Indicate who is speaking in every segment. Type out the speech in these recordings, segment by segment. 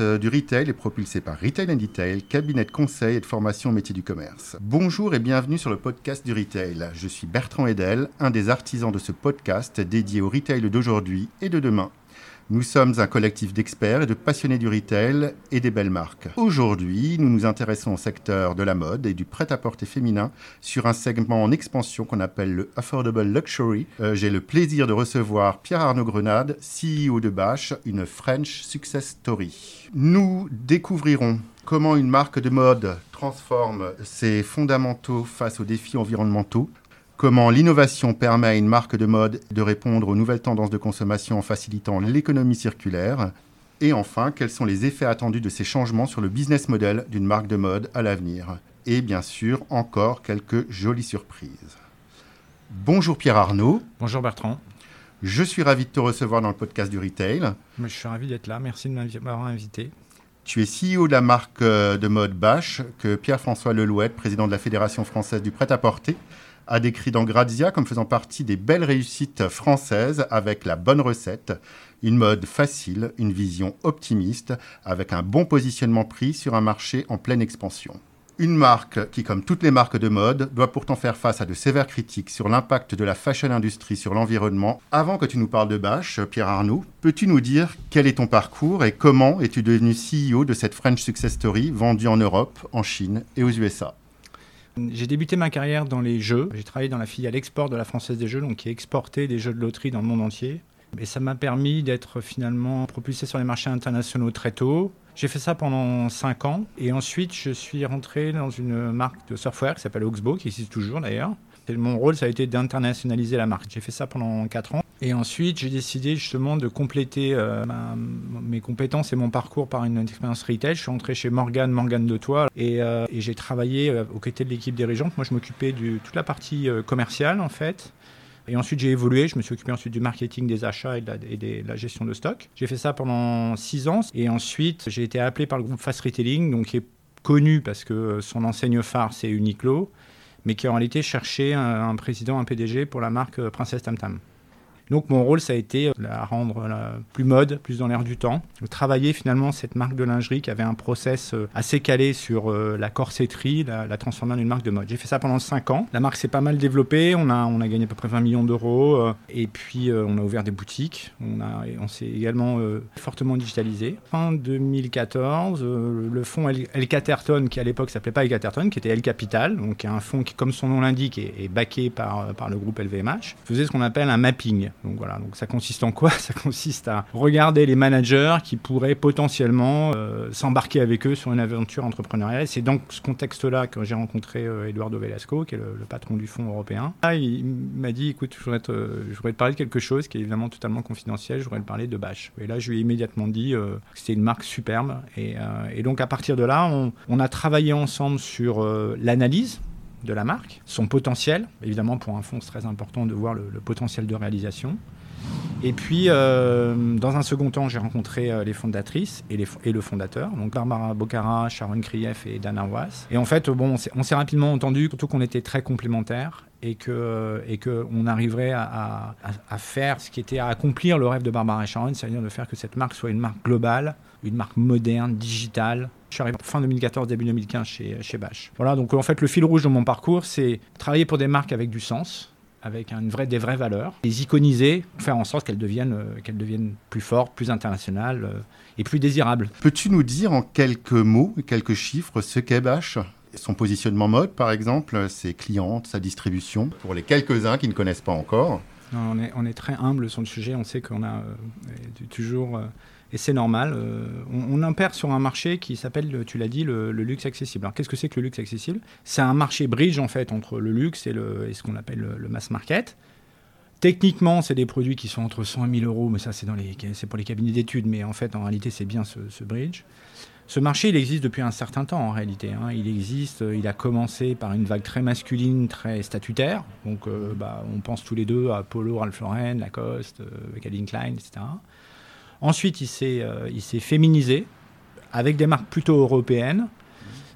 Speaker 1: euh, du retail est propulsé par Retail and Detail, cabinet de conseil et de formation au métier du commerce. Bonjour et bienvenue sur le podcast du retail. Je suis Bertrand Edel, un des artisans de ce podcast dédié au retail d'aujourd'hui et de demain. Nous sommes un collectif d'experts et de passionnés du retail et des belles marques. Aujourd'hui, nous nous intéressons au secteur de la mode et du prêt-à-porter féminin sur un segment en expansion qu'on appelle le Affordable Luxury. Euh, j'ai le plaisir de recevoir Pierre-Arnaud Grenade, CEO de Bash, une French Success Story. Nous découvrirons comment une marque de mode transforme ses fondamentaux face aux défis environnementaux, comment l'innovation permet à une marque de mode de répondre aux nouvelles tendances de consommation en facilitant l'économie circulaire, et enfin, quels sont les effets attendus de ces changements sur le business model d'une marque de mode à l'avenir? Et bien sûr, encore quelques jolies surprises. Bonjour Pierre Arnaud.
Speaker 2: Bonjour Bertrand.
Speaker 1: Je suis ravi de te recevoir dans le podcast du retail.
Speaker 2: Je suis ravi d'être là. Merci de m'avoir invité.
Speaker 1: Tu es CEO de la marque euh, de mode Bash, que Pierre-François Lelouette, président de la Fédération française du prêt-à-porter, a décrit dans Grazia comme faisant partie des belles réussites françaises avec la bonne recette, une mode facile, une vision optimiste, avec un bon positionnement pris sur un marché en pleine expansion. Une marque qui, comme toutes les marques de mode, doit pourtant faire face à de sévères critiques sur l'impact de la fashion industrie sur l'environnement. Avant que tu nous parles de Bash, Pierre Arnaud, peux-tu nous dire quel est ton parcours et comment es-tu devenu CEO de cette French Success Story vendue en Europe, en Chine et aux USA
Speaker 2: j'ai débuté ma carrière dans les jeux. J'ai travaillé dans la filiale export de la Française des Jeux, donc qui exportait des jeux de loterie dans le monde entier. Et ça m'a permis d'être finalement propulsé sur les marchés internationaux très tôt. J'ai fait ça pendant 5 ans. Et ensuite, je suis rentré dans une marque de software qui s'appelle Oxbow, qui existe toujours d'ailleurs. Mon rôle, ça a été d'internationaliser la marque. J'ai fait ça pendant 4 ans. Et ensuite, j'ai décidé justement de compléter euh, mes compétences et mon parcours par une expérience retail. Je suis entré chez Morgan, Morgan de Toit, et, euh, et j'ai travaillé euh, aux côtés de l'équipe dirigeante. Moi, je m'occupais de toute la partie commerciale, en fait. Et ensuite, j'ai évolué. Je me suis occupé ensuite du marketing, des achats et de la, et de la gestion de stock. J'ai fait ça pendant 6 ans. Et ensuite, j'ai été appelé par le groupe Fast Retailing, donc qui est connu parce que son enseigne phare, c'est Uniqlo, mais qui en réalité cherché un, un président, un PDG pour la marque Princesse Tam Tam. Donc mon rôle, ça a été de la rendre plus mode, plus dans l'air du temps. Travailler finalement cette marque de lingerie qui avait un process euh, assez calé sur euh, la corsetterie, la, la transformer en une marque de mode. J'ai fait ça pendant 5 ans. La marque s'est pas mal développée. On a, on a gagné à peu près 20 millions d'euros. Euh, et puis on a ouvert des boutiques. On, a, on s'est également fortement digitalisé. Fin 2014, le fonds El, Caterton, qui à l'époque s'appelait pas El Caterton, qui était El Capital, donc un fonds qui, comme son nom l'indique, est, est backé par, par le groupe LVMH, faisait ce qu'on appelle un mapping. Donc voilà, donc ça consiste en quoi? Ça consiste à regarder les managers qui pourraient potentiellement euh, s'embarquer avec eux sur une aventure entrepreneuriale. C'est dans ce contexte-là que j'ai rencontré euh, Eduardo Velasco, qui est le, patron du fonds européen. Ah, il m'a dit, écoute, je voudrais, te, parler de quelque chose qui est évidemment totalement confidentiel, je voudrais te parler de Bash. Et là, je lui ai immédiatement dit euh, que c'était une marque superbe. Et, donc à partir de là, on a travaillé ensemble sur l'analyse de la marque, son potentiel. Évidemment, pour un fonds, c'est très important de voir le, potentiel de réalisation. Et puis, euh, dans un second temps, j'ai rencontré euh, les fondatrices et, les, et, le fondateur, donc Barbara Bocara, Sharon Krief et Dana Was. Et en fait, bon, on s'est rapidement entendu, surtout qu'on était très complémentaires et que et que on arriverait à, à, faire ce qui était à accomplir le rêve de Barbara et Sharon, c'est-à-dire de faire que cette marque soit une marque globale, une marque moderne, digitale. Je suis arrivé fin 2014, début 2015 chez, chez Bash. Voilà, donc en fait, le fil rouge de mon parcours, c'est travailler pour des marques avec du sens, avec une vraie, des vraies valeurs, les iconiser, faire en sorte qu'elles deviennent, euh, qu'elles deviennent plus fortes, plus internationales euh, et plus désirables.
Speaker 1: Peux-tu nous dire en quelques mots, quelques chiffres, ce qu'est Bash son positionnement mode, par exemple, ses clientes, sa distribution, pour les quelques-uns qui ne connaissent pas encore?
Speaker 2: on, est, on, est, très humble sur le sujet. On sait qu'on a euh, toujours et c'est normal. Euh, on, impère sur un marché qui s'appelle, tu l'as dit, le, luxe accessible. Alors qu'est-ce que c'est que le luxe accessible? C'est un marché bridge en fait entre le luxe et, ce qu'on appelle le, mass market. Techniquement, c'est des produits qui sont entre 100 et 1000 euros, mais ça c'est pour les cabinets d'études, mais en fait en réalité c'est bien ce, bridge. Ce marché, il existe depuis un certain temps en réalité. Hein. Il existe, il a commencé par une vague très masculine, très statutaire. Donc euh, bah, on pense tous les deux à Polo, Ralph Lauren, Lacoste, euh, Calvin Klein, etc. Ensuite, il s'est, euh, il s'est féminisé avec des marques plutôt européennes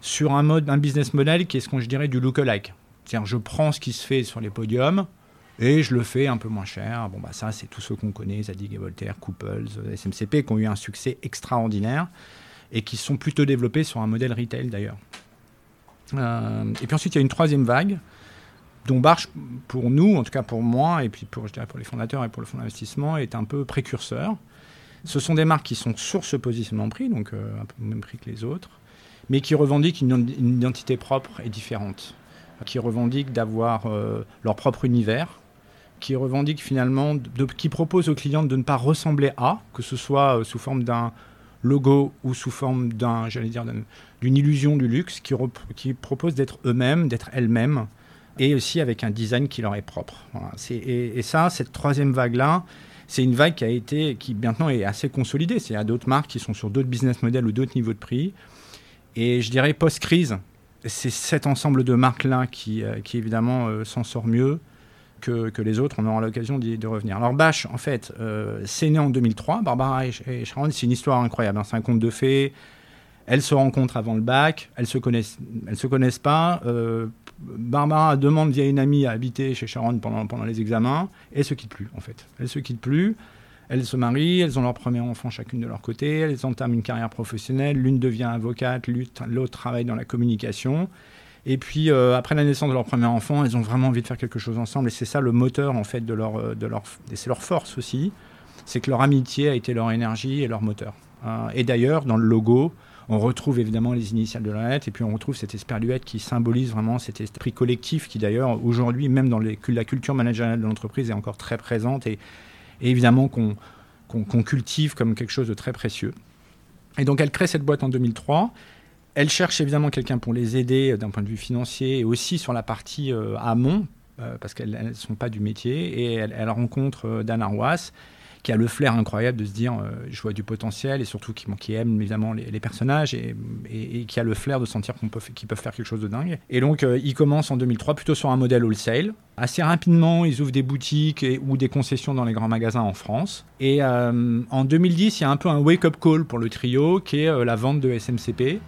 Speaker 2: sur un, mode, un business model qui est ce qu'on je dirais du look-alike. C'est-à-dire, je prends ce qui se fait sur les podiums, Et je le fais un peu moins cher. Bon, bah ça, c'est tous ceux qu'on connaît, Zadig et Voltaire, Couples, SMCP, qui ont eu un succès extraordinaire et qui sont plutôt développés sur un modèle retail d'ailleurs. Euh, et puis ensuite, il y a une troisième vague dont Barche, pour nous, en tout cas pour moi, et puis pour, je dirais pour les fondateurs et pour le fonds d'investissement, est un peu précurseur. Ce sont des marques qui sont sur ce positionnement prix, donc euh, un peu au même prix que les autres, mais qui revendiquent une, identité propre et différente, qui revendiquent d'avoir euh, leur propre univers, qui revendiquent finalement, qui proposent aux clients de ne pas ressembler à, que ce soit sous forme d'un logo ou sous forme d'un, j'allais dire, d'une illusion du luxe, qui, qui propose d'être eux-mêmes, d'être elles-mêmes, et aussi avec un design qui leur est propre. Et, ça, cette troisième vague-là, c'est une vague qui a été, qui maintenant est assez consolidée. C'est à d'autres marques qui sont sur d'autres business models ou d'autres niveaux de prix. Et je dirais post-crise, c'est cet ensemble de marques-là qui, euh, qui évidemment euh, s'en sort mieux que, que, les autres. On aura l'occasion de revenir. Alors Bash, en fait, euh, c'est né en 2003. Barbara et, Sharon, c'est une histoire incroyable. Hein. C'est un conte de fées. Elles se rencontrent avant le bac. Elles se connaissent, elles se connaissent pas. Barbara demande via une amie à habiter chez Sharon pendant, pendant les examens, et elles se quittent plus, en fait. Elles se quittent plus, elles se marient, elles ont leur premier enfant chacune de leur côté, elles entament une carrière professionnelle, l'une devient avocate, l'autre travaille dans la communication. Et puis, euh, après la naissance de leur premier enfant, elles ont vraiment envie de faire quelque chose ensemble, et c'est ça le moteur, en fait, de leur... Euh, de leur et c'est leur force aussi, c'est que leur amitié a été leur énergie et leur moteur. Euh, et d'ailleurs, dans le logo, on retrouve évidemment les initiales de la lettre et puis on retrouve cette esperluette qui symbolise vraiment cet esprit collectif qui d'ailleurs aujourd'hui, même dans la culture managériale de l'entreprise, est encore très présente et, évidemment qu'on cultive comme quelque chose de très précieux. Et donc elle crée cette boîte en 2003. Elle cherche évidemment quelqu'un pour les aider euh, d'un point de vue financier et aussi sur la partie euh, amont, euh, parce qu'elles ne sont pas du métier. Et elle, rencontre Dan Arwas, qui a le flair incroyable de se dire euh, je vois du potentiel et surtout qui, aime évidemment les, personnages et, qui a le flair de sentir qu'on peut, qu'ils peuvent faire quelque chose de dingue. Et donc euh, ils commencent en 2003 plutôt sur un modèle wholesale. Assez rapidement, ils ouvrent des boutiques ou des concessions dans les grands magasins en France. Et euh, en 2010, il y a un peu un wake-up call pour le trio qui est la vente de SMCP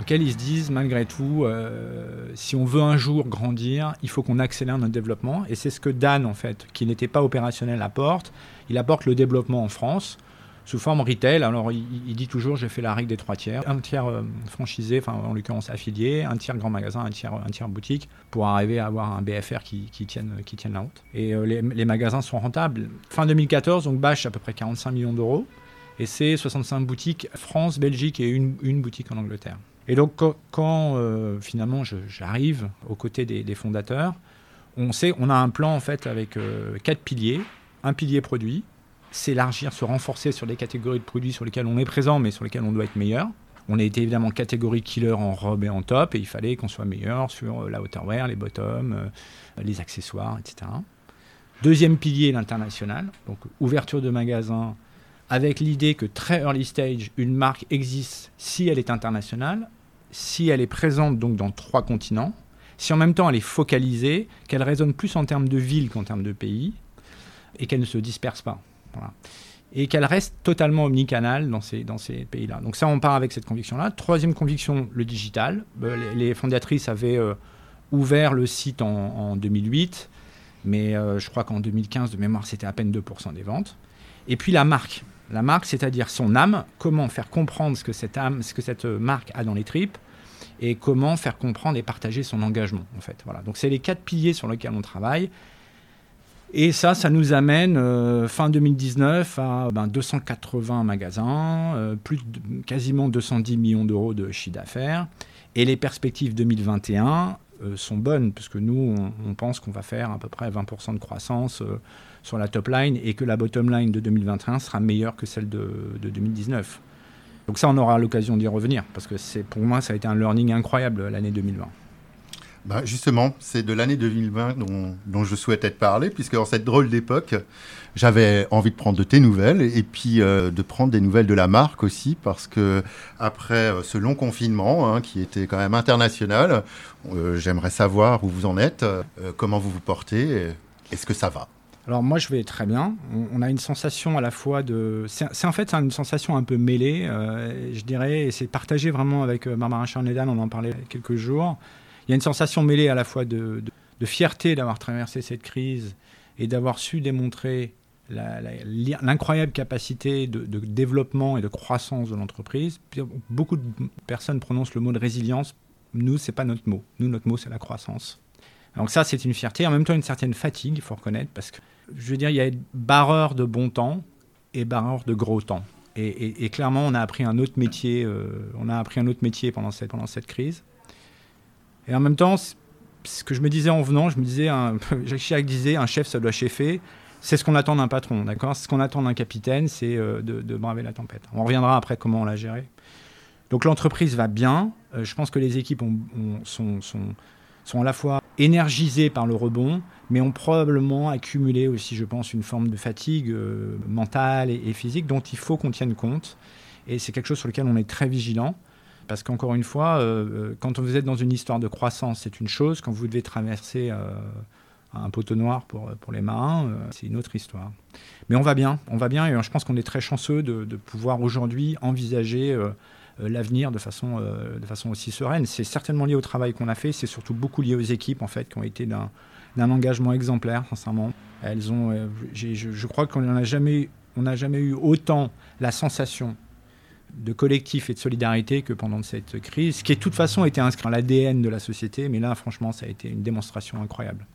Speaker 2: auxquels ils se disent malgré tout, si on veut un jour grandir, il faut qu'on accélère notre développement. Et c'est ce que Dan, en fait, qui n'était pas opérationnel, apporte il apporte le développement en France sous forme retail. Alors, il, dit toujours, j'ai fait la règle des trois tiers. Un tiers euh, franchisé, enfin, en l'occurrence affilié, un tiers grand magasin, un tiers, un tiers boutique, pour arriver à avoir un BFR qui, qui tienne, qui tienne la route. Et euh, les, magasins sont rentables. Fin 2014, donc Bash, à peu près 45 millions d'euros. Et c'est 65 boutiques France, Belgique et une, boutique en Angleterre. Et donc, quand, euh, finalement j'arrive aux côtés des, fondateurs, on sait, on a un plan en fait avec quatre piliers un pilier produit, s'élargir, se renforcer sur les catégories de produits sur lesquels on est présent, mais sur lesquels on doit être meilleur. On a été évidemment catégorie killer en robe et en top, et il fallait qu'on soit meilleur sur euh, la outerwear, les bottoms, euh, les accessoires, etc. Deuxième pilier, l'international, donc ouverture de magasins avec l'idée que très early stage, une marque existe si elle est internationale, si elle est présente donc dans trois continents, si en même temps elle est focalisée, qu'elle résonne plus en termes de ville qu'en termes de pays, et qu'elle ne se disperse pas. Et qu'elle reste totalement omnicanale dans ces, dans ces pays-là. Donc ça, on part avec cette conviction-là. Troisième conviction, le digital. Euh, les, fondatrices avaient euh, ouvert le site en, 2008, mais euh, je crois qu'en 2015, de mémoire, c'était à peine 2% des ventes. Et puis la marque. La marque, c'est-à-dire son âme, comment faire comprendre ce que cette marque a dans les tripes, et comment faire comprendre et partager son engagement, en fait. Voilà. Donc c'est les quatre piliers sur lesquels on travaille. Et ça, ça nous amène euh, fin 2019 à 280 ben, magasins, euh, plus quasiment 210 millions d'euros de chiffre d'affaires. Et les perspectives 2021 euh, sont bonnes, puisque nous, on, pense qu'on va faire à peu près 20% de croissance sur la top line et que la bottom line de 2021 sera meilleure que celle de, de 2019. Donc ça, on aura l'occasion d'y revenir, parce que pour moi, ça a été un learning incroyable l'année 2020.
Speaker 1: Bah, justement, c'est de l'année 2020 dont, je souhaitais te parler, puisque en cette drôle d'époque, j'avais envie de prendre de tes nouvelles et puis euh, de prendre des nouvelles de la marque aussi, parce que après euh, ce long confinement, hein, qui était quand même international, euh, j'aimerais savoir où vous en êtes, comment vous vous portez, est-ce que ça va?
Speaker 2: Alors moi je vais très bien. On, a une sensation à la fois de... C'est en fait une sensation un peu mêlée, je dirais, et c'est partagé vraiment avec Barbara Charnedan, on en parlait quelques jours il y a une sensation mêlée à la fois de, fierté d'avoir traversé cette crise et d'avoir su démontrer l'incroyable capacité de, développement et de croissance de l'entreprise. Beaucoup de personnes prononcent le mot de résilience. Nous, c'est pas notre mot. Nous, notre mot, c'est la croissance. Donc ça, c'est une fierté. En même temps, une certaine fatigue, il faut reconnaître, parce que, je veux dire, il y a barreur de bon temps et barreur de gros temps. Et, clairement, on a appris un autre métier. Euh, on a appris un autre métier pendant cette, pendant cette crise. Et en même temps, ce que je me disais en venant, je me disais, Jacques Chirac disait, un chef, ça doit chefer. C'est ce qu'on attend d'un patron, d'accord? Ce qu'on attend d'un capitaine, c'est euh, de, braver la tempête. On reviendra après comment on l'a géré. Donc l'entreprise va bien. Euh, je pense que les équipes sont, sont, à la fois énergisées par le rebond, mais ont probablement accumulé aussi, je pense, une forme de fatigue euh, mentale et, physique dont il faut qu'on tienne compte. Et c'est quelque chose sur lequel on est très vigilant. Parce qu'encore une fois, quand vous êtes dans une histoire de croissance, c'est une chose. Quand vous devez traverser un poteau noir pour, pour les marins, euh, c'est une autre histoire. Mais on va bien, on va bien, et je pense qu'on est très chanceux de, de pouvoir aujourd'hui envisager euh, euh, l'avenir de façon, de façon aussi sereine. C'est certainement lié au travail qu'on a fait, c'est surtout beaucoup lié aux équipes en fait, qui ont été d'un engagement exemplaire, sincèrement. Elles ont, je, crois qu'on n'a jamais, jamais eu autant la sensation de collectif et de solidarité que pendant cette crise, qui de toute façon était inscrit dans l'ADN de la société, mais là, franchement, ça a été une démonstration incroyable.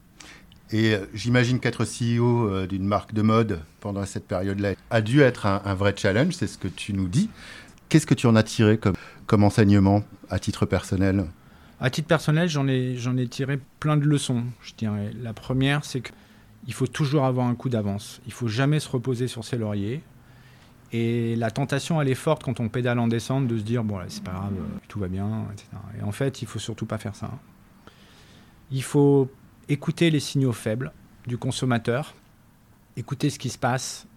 Speaker 1: Et euh, j'imagine qu'être CEO euh, d'une marque de mode pendant cette période-là a dû être un, vrai challenge, c'est ce que tu nous dis. Qu'est-ce que tu en as tiré comme, comme enseignement à titre personnel?
Speaker 2: À titre personnel, j'en ai, j'en ai tiré plein de leçons, je dirais. La première, c'est qu'il faut toujours avoir un coup d'avance. Il faut jamais se reposer sur ses lauriers. Et la tentation, elle est forte quand on pédale en descente de se dire, bon, c'est pas grave, tout va bien, etc. Et en fait, il faut surtout pas faire ça. Il faut écouter les signaux faibles du consommateur, écouter ce qui se passe,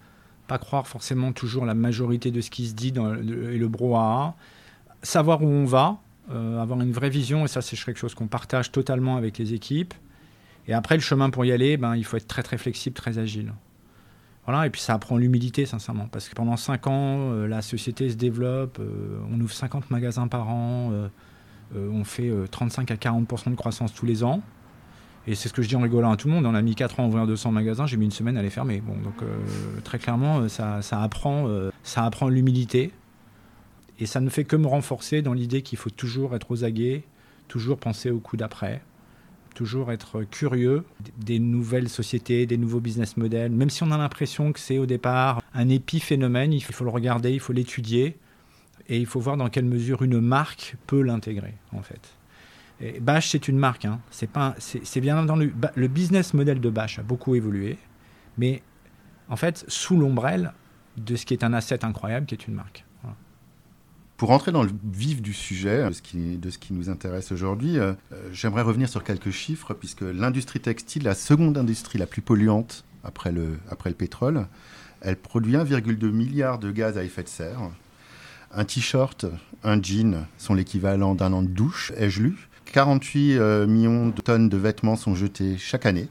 Speaker 2: pas croire forcément toujours la majorité de ce qui se dit et le brouhaha, savoir où on va, euh, avoir une vraie vision, et ça c'est quelque chose qu'on partage totalement avec les équipes. Et après, le chemin pour y aller, ben, il faut être très très flexible, très agile. Voilà, et puis ça apprend l'humilité, sincèrement, parce que pendant 5 ans, euh, la société se développe, euh, on ouvre 50 magasins par an, on fait 35 à 40% de croissance tous les ans. Et c'est ce que je dis en rigolant à tout le monde. On a mis 4 ans à ouvrir 200 magasins, j'ai mis une semaine à les fermer. Bon, donc euh, très clairement, euh, ça, apprend, euh, ça apprend l'humilité. Et ça ne fait que me renforcer dans l'idée qu'il faut toujours être aux aguets, toujours penser au coup d'après, toujours être curieux des nouvelles sociétés, des nouveaux business models. Même si on a l'impression que c'est au départ un épiphénomène, il faut le regarder, il faut l'étudier. Et il faut voir dans quelle mesure une marque peut l'intégrer, en fait. Bash, c'est une marque. Hein. C'est bien entendu. Le business model de Bash a beaucoup évolué, mais en fait, sous l'ombrelle de ce qui est un asset incroyable, qui est une marque.
Speaker 1: Pour rentrer dans le vif du sujet, de ce qui, nous intéresse aujourd'hui, euh, j'aimerais revenir sur quelques chiffres, puisque l'industrie textile, la seconde industrie la plus polluante après le, après le pétrole, elle produit 1,2 milliard de gaz à effet de serre. Un t-shirt, un jean sont l'équivalent d'un an de douche, ai-je lu? 48 euh, millions de tonnes de vêtements sont jetés chaque année.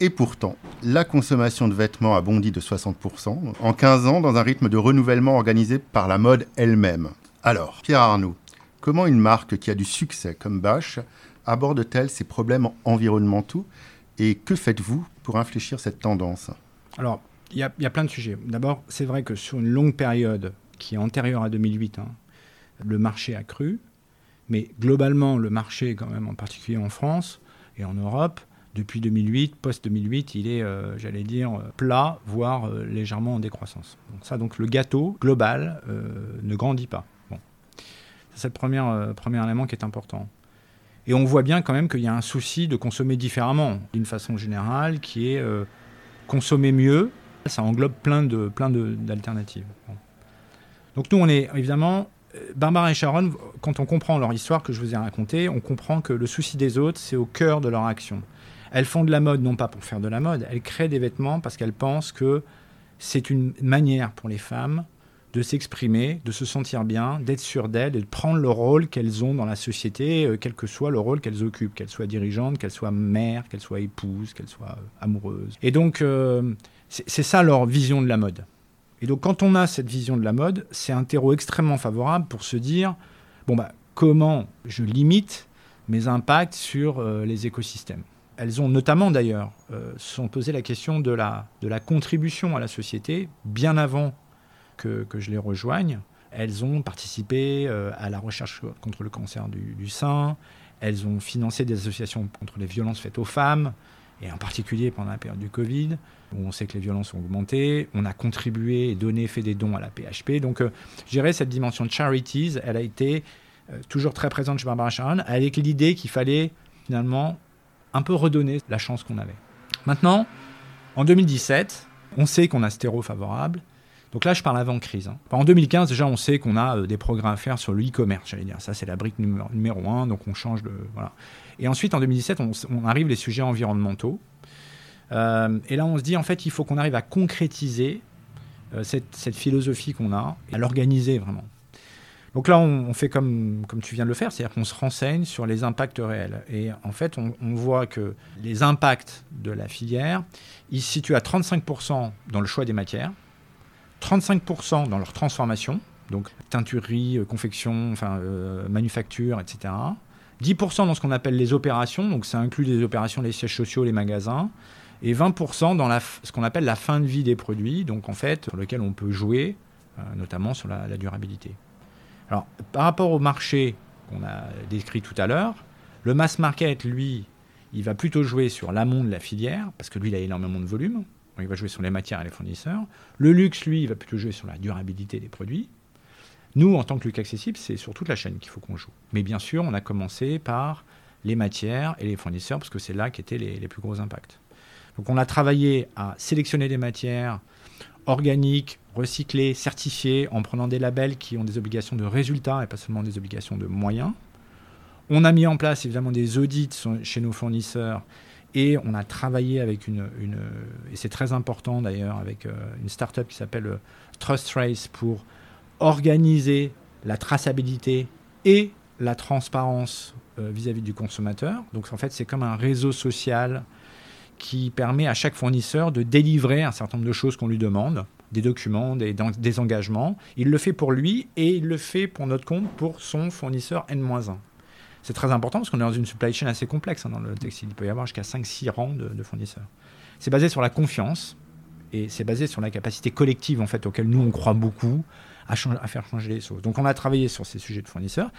Speaker 1: Et pourtant, la consommation de vêtements a bondi de 60% en 15 ans dans un rythme de renouvellement organisé par la mode elle-même. Alors, Pierre Arnaud, comment une marque qui a du succès comme Bache aborde-t-elle ces problèmes environnementaux et que faites-vous pour infléchir cette tendance?
Speaker 2: Alors, il y, a plein de sujets. D'abord, c'est vrai que sur une longue période qui est antérieure à 2008, hein, le marché a cru, mais globalement, le marché, quand même, en particulier en France et en Europe, depuis 2008, post-2008, il est, euh, j'allais dire, plat, voire euh, légèrement en décroissance. Donc ça, donc le gâteau global euh, ne grandit pas. Bon. C'est le premier, élément qui est important. Et on voit bien quand même qu'il y a un souci de consommer différemment, d'une façon générale, qui est consommer mieux. Ça englobe plein de plein d'alternatives. Donc nous, on est évidemment Barbara et Sharon, quand on comprend leur histoire que je vous ai racontée, on comprend que le souci des autres, c'est au cœur de leur action. Elles font de la mode non pas pour faire de la mode, elles créent des vêtements parce qu'elles pensent que c'est une manière pour les femmes de s'exprimer, de se sentir bien, d'être sûres d'elles et de prendre le rôle qu'elles ont dans la société, euh, quel que soit le rôle qu'elles occupent, qu'elles soient dirigeantes, qu'elles soient mères, qu'elles soient épouses, qu'elles soient amoureuses. Et donc, euh, c'est ça leur vision de la mode. Et donc quand on a cette vision de la mode, c'est un terreau extrêmement favorable pour se dire, bon bah comment je limite mes impacts sur euh, les écosystèmes? Elles ont notamment d'ailleurs euh, posé la question de la, contribution à la société bien avant que, je les rejoigne. Elles ont participé euh, à la recherche contre le cancer du, du, sein, elles ont financé des associations contre les violences faites aux femmes, et en particulier pendant la période du Covid, où on sait que les violences ont augmenté. On a contribué et donné, fait des dons à la PHP. Donc, euh, je dirais, cette dimension de charities, elle a été euh, toujours très présente chez Barbara Sharon, avec l'idée qu'il fallait finalement un peu redonner la chance qu'on avait. Maintenant, en 2017, on sait qu'on a terreau favorable. Donc là, je parle avant crise. Hein. en 2015, déjà, on sait qu'on a euh, des progrès à faire sur le e-commerce, j'allais dire. Ça, c'est la brique numéro, un, donc on change de... Voilà. Et ensuite, en 2017, on, on arrive les sujets environnementaux. Euh, et là, on se dit, en fait, il faut qu'on arrive à concrétiser euh, cette, cette, philosophie qu'on a, à l'organiser vraiment. Donc là, on, fait comme, comme tu viens de le faire, c'est-à-dire qu'on se renseigne sur les impacts réels. Et en fait, on, voit que les impacts de la filière, ils se situent à 35% dans le choix des matières, 35% dans leur transformation, donc teinturerie, euh, confection, enfin, euh, manufacture, etc. 10% dans ce qu'on appelle les opérations, donc ça inclut les opérations, les sièges sociaux, les magasins, et 20% dans ce qu'on appelle la fin de vie des produits, donc en fait, sur lequel on peut jouer, euh, notamment sur la, durabilité. Alors, par rapport au marché qu'on a décrit tout à l'heure, le mass market, lui, il va plutôt jouer sur l'amont de la filière, parce que lui, il a énormément de volume, il va jouer sur les matières et les fournisseurs. Le luxe, lui, il va plutôt jouer sur la durabilité des produits. Nous, en tant que luxe accessible, c'est sur toute la chaîne qu'il faut qu'on joue. Mais bien sûr, on a commencé par les matières et les fournisseurs, parce que c'est là qu'étaient les, les plus gros impacts. Donc on a travaillé à sélectionner des matières organiques, recyclées, certifiées, en prenant des labels qui ont des obligations de résultats et pas seulement des obligations de moyens. On a mis en place évidemment des audits chez nos fournisseurs et on a travaillé avec une, et c'est très important d'ailleurs, avec euh, une start-up qui s'appelle euh, Trust Trace pour organiser la traçabilité et la transparence euh, vis-à-vis -vis du consommateur. Donc en fait, c'est comme un réseau social qui permet à chaque fournisseur de délivrer un certain nombre de choses qu'on lui demande, des documents, des, engagements. Il le fait pour lui et il le fait pour notre compte pour son fournisseur N-1. C'est très important parce qu'on est dans une supply chain assez complexe hein, dans le textile. Il peut y avoir jusqu'à 5-6 rangs de, fournisseurs. C'est basé sur la confiance et c'est basé sur la capacité collective en fait auquel nous on croit beaucoup à, faire changer les choses. Donc on a travaillé sur ces sujets de fournisseurs.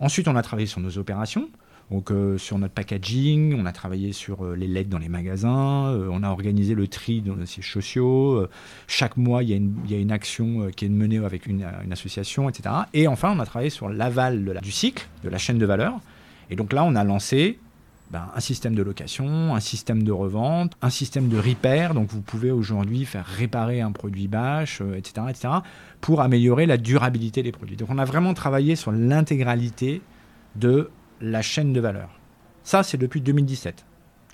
Speaker 2: Ensuite on a travaillé sur nos opérations. Donc euh, sur notre packaging, on a travaillé sur euh, les lettres dans les magasins, euh, on a organisé le tri dans les sièges sociaux. Chaque mois, il y, y, a une action qui est menée avec une, une, association, etc. Et enfin, on a travaillé sur l'aval du cycle, de la chaîne de valeur. Et donc là, on a lancé ben, un système de location, un système de revente, un système de repair. Donc vous pouvez aujourd'hui faire réparer un produit bâche, etc., etc., pour améliorer la durabilité des produits. Donc on a vraiment travaillé sur l'intégralité de la chaîne de valeur. Ça, c'est depuis 2017.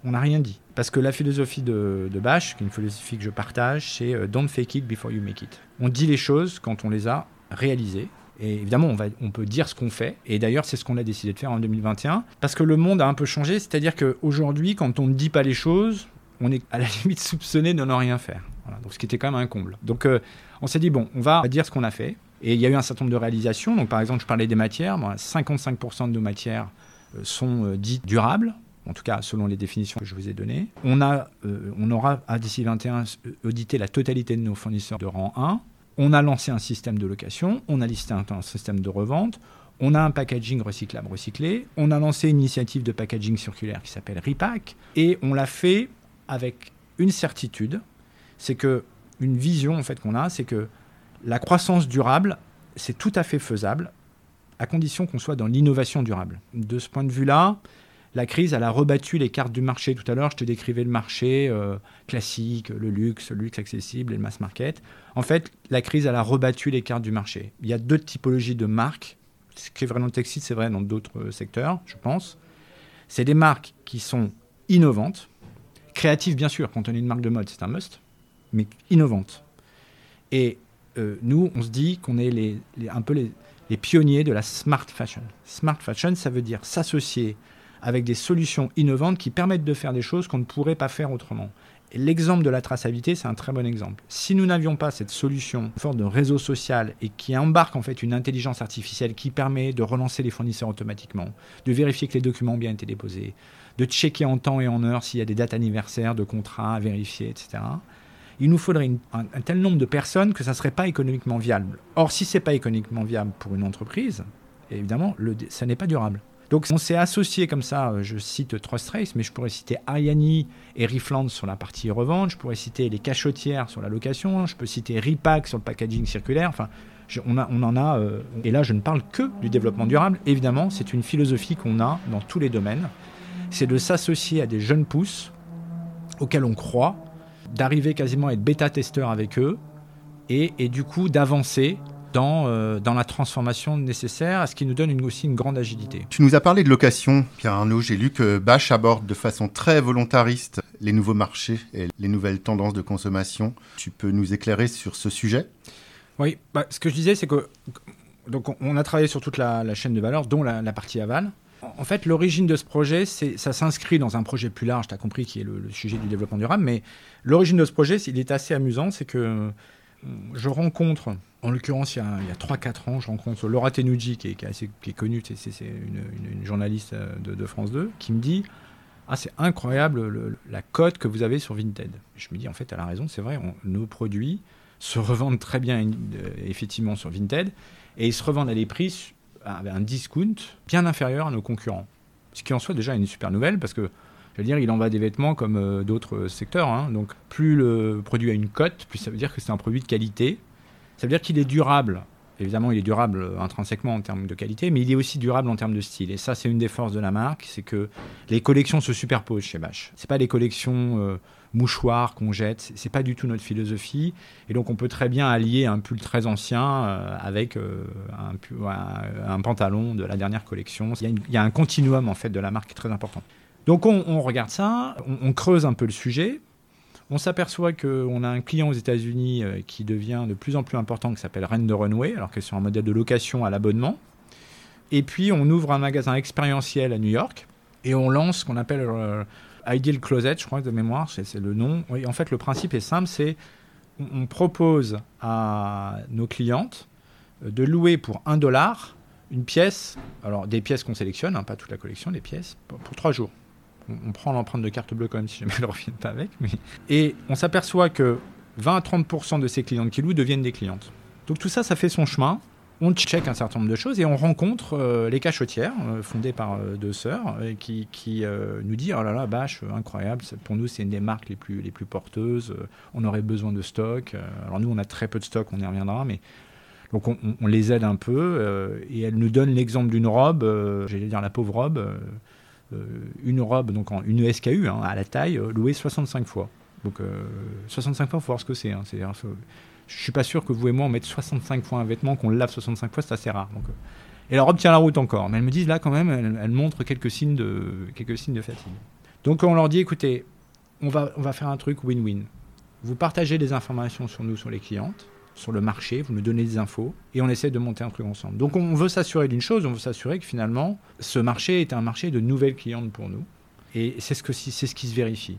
Speaker 2: On n'a rien dit. Parce que la philosophie de, de Bash, qui est une philosophie que je partage, c'est euh, Don't fake it before you make it. On dit les choses quand on les a réalisées. Et évidemment, on, peut dire ce qu'on fait. Et d'ailleurs, c'est ce qu'on a décidé de faire en 2021. Parce que le monde a un peu changé. C'est-à-dire qu'aujourd'hui, quand on ne dit pas les choses, on est à la limite soupçonné de ne rien faire. Donc, ce qui était quand même un comble. Donc, euh, on s'est dit, bon, on va dire ce qu'on a fait. Et il y a eu un certain nombre de réalisations. Donc, par exemple, je parlais des matières. Bon, 55% de nos matières euh, sont euh, dites durables en tout cas selon les définitions que je vous ai données. On, a, euh, on aura à d'ici 21 audité la totalité de nos fournisseurs de rang 1. On a lancé un système de location, on a listé un, un système de revente, on a un packaging recyclable recyclé, on a lancé une initiative de packaging circulaire qui s'appelle Repack, et on l'a fait avec une certitude, c'est que une vision en fait qu'on a, c'est que la croissance durable, c'est tout à fait faisable à condition qu'on soit dans l'innovation durable. De ce point de vue-là, la crise, elle a rebattu les cartes du marché. Tout à l'heure, je te décrivais le marché euh, classique, le luxe, le luxe accessible et le mass market. En fait, la crise, elle a rebattu les cartes du marché. Il y a deux typologies de marques. Ce qui est vrai dans le textile, c'est vrai dans d'autres secteurs, je pense. C'est des marques qui sont innovantes, créatives bien sûr. Quand on est une marque de mode, c'est un must, mais innovantes. Et euh, nous, on se dit qu'on est les, un peu les, les pionniers de la smart fashion. Smart fashion, ça veut dire s'associer avec des solutions innovantes qui permettent de faire des choses qu'on ne pourrait pas faire autrement. L'exemple de la traçabilité, c'est un très bon exemple. Si nous n'avions pas cette solution forte de réseau social et qui embarque en fait une intelligence artificielle qui permet de relancer les fournisseurs automatiquement, de vérifier que les documents ont bien été déposés, de checker en temps et en heure s'il y a des dates anniversaires de contrats à vérifier, etc. Il nous faudrait un, tel nombre de personnes que ça ne serait pas économiquement viable. Or, si ce n'est pas économiquement viable pour une entreprise, évidemment, ça n'est pas durable. Donc on s'est associé comme ça, euh, je cite Trace, mais je pourrais citer Ariani et Rifland sur la partie revente, je pourrais citer les cachotières sur la location, je peux citer Ripac sur le packaging circulaire, enfin on, en a, euh, et là je ne parle que du développement durable, évidemment c'est une philosophie qu'on a dans tous les domaines, c'est de s'associer à des jeunes pousses auxquels on croit, d'arriver quasiment à être bêta-testeur avec eux, et, et du coup d'avancer dans, euh, dans la transformation nécessaire, ce qui nous donne une, aussi une grande agilité.
Speaker 1: Tu nous as parlé de location, Pierre Arnaud. J'ai lu que Bash aborde de façon très volontariste les nouveaux marchés et les nouvelles tendances de consommation. Tu peux nous éclairer sur ce sujet?
Speaker 2: Oui, bah, ce que je disais, c'est que donc on a travaillé sur toute la, chaîne de valeur, dont la, partie aval. En fait, l'origine de ce projet, ça s'inscrit dans un projet plus large, tu as compris, qui est le, sujet du développement durable. Mais l'origine de ce projet, il est assez amusant, c'est que je rencontre, en l'occurrence il y a, 3-4 ans, je rencontre Laura Tenuji, qui est, assez, connue, c'est une, journaliste euh, de, France 2, qui me dit Ah, c'est incroyable la cote que vous avez sur Vinted. Je me dis En fait, elle a raison, c'est vrai, nos produits se revendent très bien, euh, effectivement, sur Vinted, et ils se revendent à des prix avec un discount bien inférieur à nos concurrents. Ce qui en soit déjà une super nouvelle, parce que je veux dire, il en va des vêtements comme euh, d'autres secteurs. Hein. Donc, plus le produit a une cote, plus ça veut dire que c'est un produit de qualité. Ça veut dire qu'il est durable. Évidemment, il est durable euh, intrinsèquement en termes de qualité, mais il est aussi durable en termes de style. Et ça, c'est une des forces de la marque, c'est que les collections se superposent chez Bash. C'est pas des collections euh, mouchoirs qu'on jette, c'est pas du tout notre philosophie. Et donc, on peut très bien allier un pull très ancien avec un, un, pantalon de la dernière collection. Il y, a un continuum en fait de la marque qui est très important. Donc on, regarde ça, on, creuse un peu le sujet. On s'aperçoit qu'on a un client aux États-Unis euh, qui devient de plus en plus important, qui s'appelle Rent the Runway, alors que c'est un modèle de location à l'abonnement. Et puis on ouvre un magasin expérientiel à New York et on lance ce qu'on appelle euh, Ideal Closet, je crois de mémoire, c'est le nom. en fait, le principe est simple, c'est on, propose à nos clientes euh, de louer pour un dollar une pièce, alors des pièces qu'on sélectionne, hein, pas toute la collection, des pièces, pour trois jours on, prend l'empreinte de carte bleue quand même si jamais elle ne revient pas avec. Et on s'aperçoit que 20 à 30% de ces clientes qui louent deviennent des clientes. Donc tout ça, ça fait son chemin. On check un certain nombre de choses et on rencontre euh, les cachotières, euh, fondées par euh, deux sœurs, qui, nous disent Oh là là, bâche, incroyable, pour nous, c'est une des marques les plus, les plus porteuses, on aurait besoin de stock. alors nous, on a très peu de stock, on y reviendra, mais donc on, les aide un peu et elles nous donnent l'exemple d'une robe, j'allais dire la pauvre robe, une robe, donc en, une SKU hein, à la taille, louée 65 fois. Donc 65 euh, fois, il faut voir ce que c'est. Hein. Je suis pas sûr que vous et moi, on mette 65 fois un vêtement, qu'on le lave 65 fois, c'est assez rare. Donc, et la robe la route encore. Mais elles me disent là, quand même, elle, montre quelques signes, de, quelques signes de fatigue. Donc on leur dit écoutez, on va, on va faire un truc win-win. Vous partagez des informations sur nous, sur les clientes sur le marché, vous nous donnez des infos et on essaie de monter un truc ensemble. Donc on veut s'assurer d'une chose, on veut s'assurer que finalement ce marché est un marché de nouvelles clientes pour nous et c'est ce, c'est ce qui se vérifie.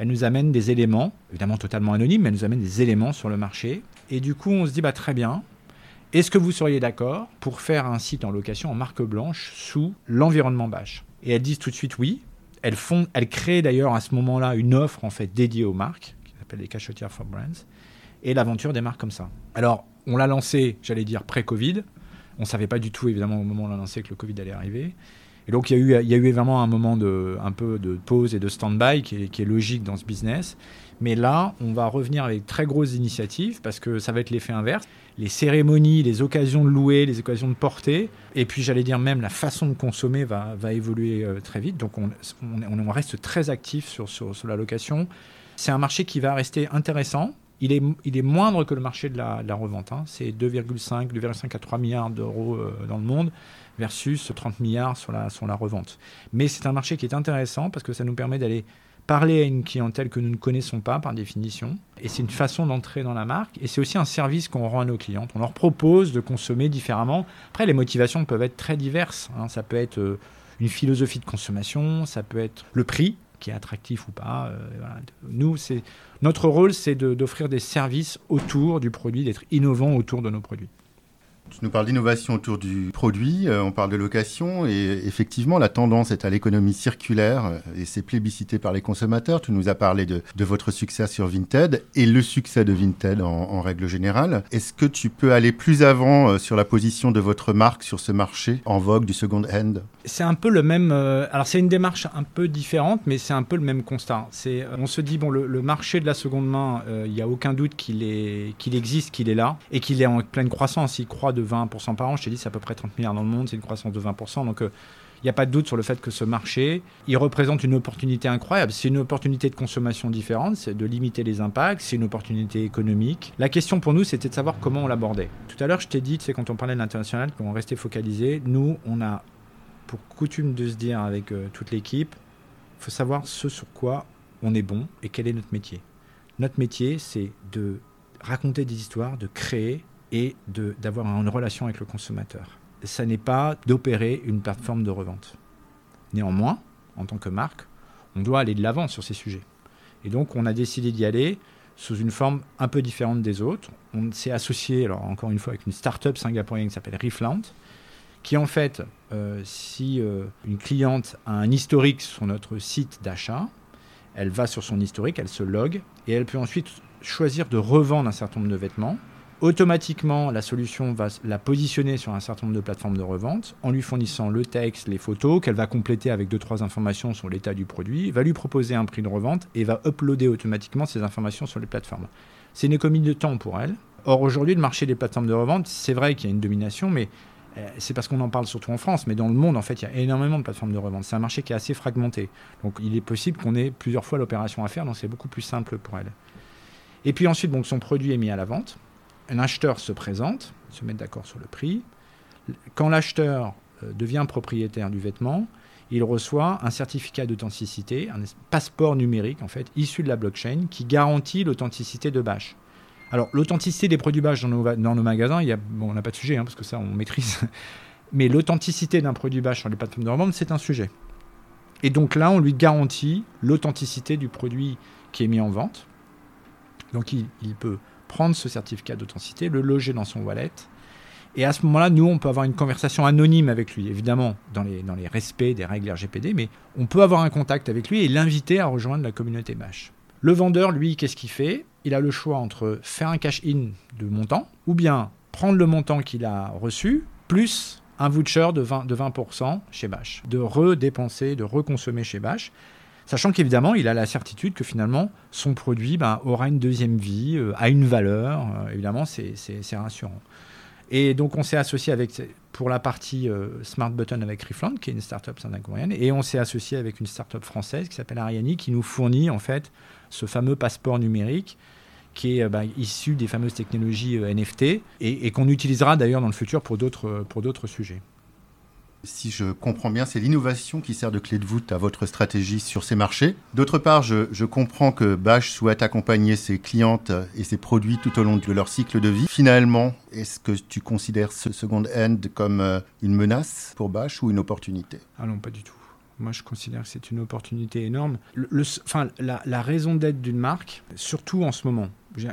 Speaker 2: Elle nous amène des éléments, évidemment totalement anonymes, mais elle nous amène des éléments sur le marché et du coup on se dit bah très bien. Est-ce que vous seriez d'accord pour faire un site en location en marque blanche sous l'environnement Bash? Et elles disent tout de suite oui. Elles, font, elles créent d'ailleurs à ce moment-là une offre en fait dédiée aux marques qui s'appelle les cachotières for brands et l'aventure démarre comme ça. Alors, on l'a lancé, j'allais dire, pré-Covid. On ne savait pas du tout, évidemment, au moment où on l'a lancé, que le Covid allait arriver. Et donc, il y, a eu, vraiment un moment de, pause et de stand-by qui est, logique dans ce business. Mais là, on va revenir avec très grosses initiatives parce que ça va être l'effet inverse. Les cérémonies, les occasions de louer, les occasions de porter, et puis j'allais dire même la façon de consommer va, évoluer euh, très vite. Donc on, reste très actif sur la location. C'est un marché qui va rester intéressant il est, il est moindre que le marché de la, revente. Hein. C'est 2,5, 2,5 à 3 milliards d'euros euh, dans le monde versus 30 milliards sur la, sur la revente. Mais c'est un marché qui est intéressant parce que ça nous permet d'aller parler à une clientèle que nous ne connaissons pas par définition. Et c'est une façon d'entrer dans la marque. Et c'est aussi un service qu'on rend à nos clientes. On leur propose de consommer différemment. Après, les motivations peuvent être très diverses. Hein. Ça peut être euh, une philosophie de consommation, ça peut être le prix, qui est attractif ou pas. Nous, c'est notre rôle, c'est d'offrir des services autour du produit, d'être innovant autour de nos produits.
Speaker 1: Tu nous parles d'innovation autour du produit, euh, on parle de location, et effectivement, la tendance est à l'économie circulaire, euh, et c'est plébiscité par les consommateurs. Tu nous as parlé de, votre succès sur Vinted, et le succès de Vinted en, règle générale. Est-ce que tu peux aller plus avant euh, sur la position de votre marque sur ce marché en vogue du second hand?
Speaker 2: C'est un peu le même... alors c'est une démarche un peu différente, mais c'est un peu le même constat. C'est, on se dit, bon, le, marché de la seconde main, il n'y a aucun doute qu'il existe, qu'il est là, et qu'il est en pleine croissance. Il croît de 20% par an. Je t'ai dit, c'est à peu près 30 milliards dans le monde, c'est une croissance de 20%. Donc, euh, il n'y a pas de doute sur le fait que ce marché, il représente une opportunité incroyable. C'est une opportunité de consommation différente, c'est de limiter les impacts, c'est une opportunité économique. La question pour nous, c'était de savoir comment on l'abordait. Tout à l'heure, je t'ai dit, c'est quand on parlait de l'international, qu'on restait focalisé. Nous, on a pour coutume de se dire avec euh, toute l'équipe, il faut savoir ce sur quoi on est bon et quel est notre métier. Notre métier, c'est de raconter des histoires, de créer et d'avoir une relation avec le consommateur. Ça n'est pas d'opérer une plateforme de revente. Néanmoins, en tant que marque, on doit aller de l'avant sur ces sujets. Et donc, on a décidé d'y aller sous une forme un peu différente des autres. On s'est associé, alors encore une fois, avec une start-up singapourienne qui s'appelle Reflount, qui en fait, euh, si euh, une cliente a un historique sur notre site d'achat, elle va sur son historique, elle se log, et elle peut ensuite choisir de revendre un certain nombre de vêtements automatiquement, la solution va la positionner sur un certain nombre de plateformes de revente en lui fournissant le texte, les photos, qu'elle va compléter avec deux trois informations sur l'état du produit, va lui proposer un prix de revente et va uploader automatiquement ces informations sur les plateformes. C'est une économie de temps pour elle. Or, aujourd'hui, le marché des plateformes de revente, c'est vrai qu'il y a une domination, mais euh, c'est parce qu'on en parle surtout en France, mais dans le monde, en fait, il y a énormément de plateformes de revente. C'est un marché qui est assez fragmenté. Donc, il est possible qu'on ait plusieurs fois l'opération à faire, donc c'est beaucoup plus simple pour elle. Et puis ensuite, donc, son produit est mis à la vente un acheteur se présente, se met d'accord sur le prix. Quand l'acheteur euh, devient propriétaire du vêtement, il reçoit un certificat d'authenticité, un passeport numérique en fait, issu de la blockchain, qui garantit l'authenticité de Bash. Alors l'authenticité des produits Bash dans nos, magasins, il y a, on n'a pas de sujet hein, parce que ça on maîtrise, mais l'authenticité d'un produit Bash sur les plateformes de revente, c'est un sujet. Et donc là, on lui garantit l'authenticité du produit qui est mis en vente. Donc il peut prendre ce certificat d'authenticité, le loger dans son wallet. Et à ce moment-là, nous, on peut avoir une conversation anonyme avec lui, évidemment, dans les, dans les respects des règles RGPD, mais on peut avoir un contact avec lui et l'inviter à rejoindre la communauté Bash. Le vendeur, lui, qu'est-ce qu'il fait? Il a le choix entre faire un cash-in de montant, ou bien prendre le montant qu'il a reçu, plus un voucher de 20%, de 20 chez Bash, de redépenser, de reconsommer chez Bash. Sachant qu'évidemment, il a la certitude que finalement, son produit ben, aura une deuxième vie, euh, a une valeur. Euh, évidemment, c'est rassurant. Et donc, on s'est associé avec, pour la partie euh, Smart Button avec Refund, qui est une startup singapourienne, et on s'est associé avec une startup française qui s'appelle Ariani, qui nous fournit en fait ce fameux passeport numérique qui est ben, issu des fameuses technologies NFT et, et qu'on utilisera d'ailleurs dans le futur pour d'autres sujets.
Speaker 1: Si je comprends bien, c'est l'innovation qui sert de clé de voûte à votre stratégie sur ces marchés. D'autre part, je, comprends que Bash souhaite accompagner ses clientes et ses produits tout au long de leur cycle de vie. Finalement, est-ce que tu considères ce second end comme euh, une menace pour Bash ou une opportunité?
Speaker 2: Ah non, pas du tout. Moi, je considère que c'est une opportunité énorme. Enfin, la, raison d'être d'une marque, surtout en ce moment,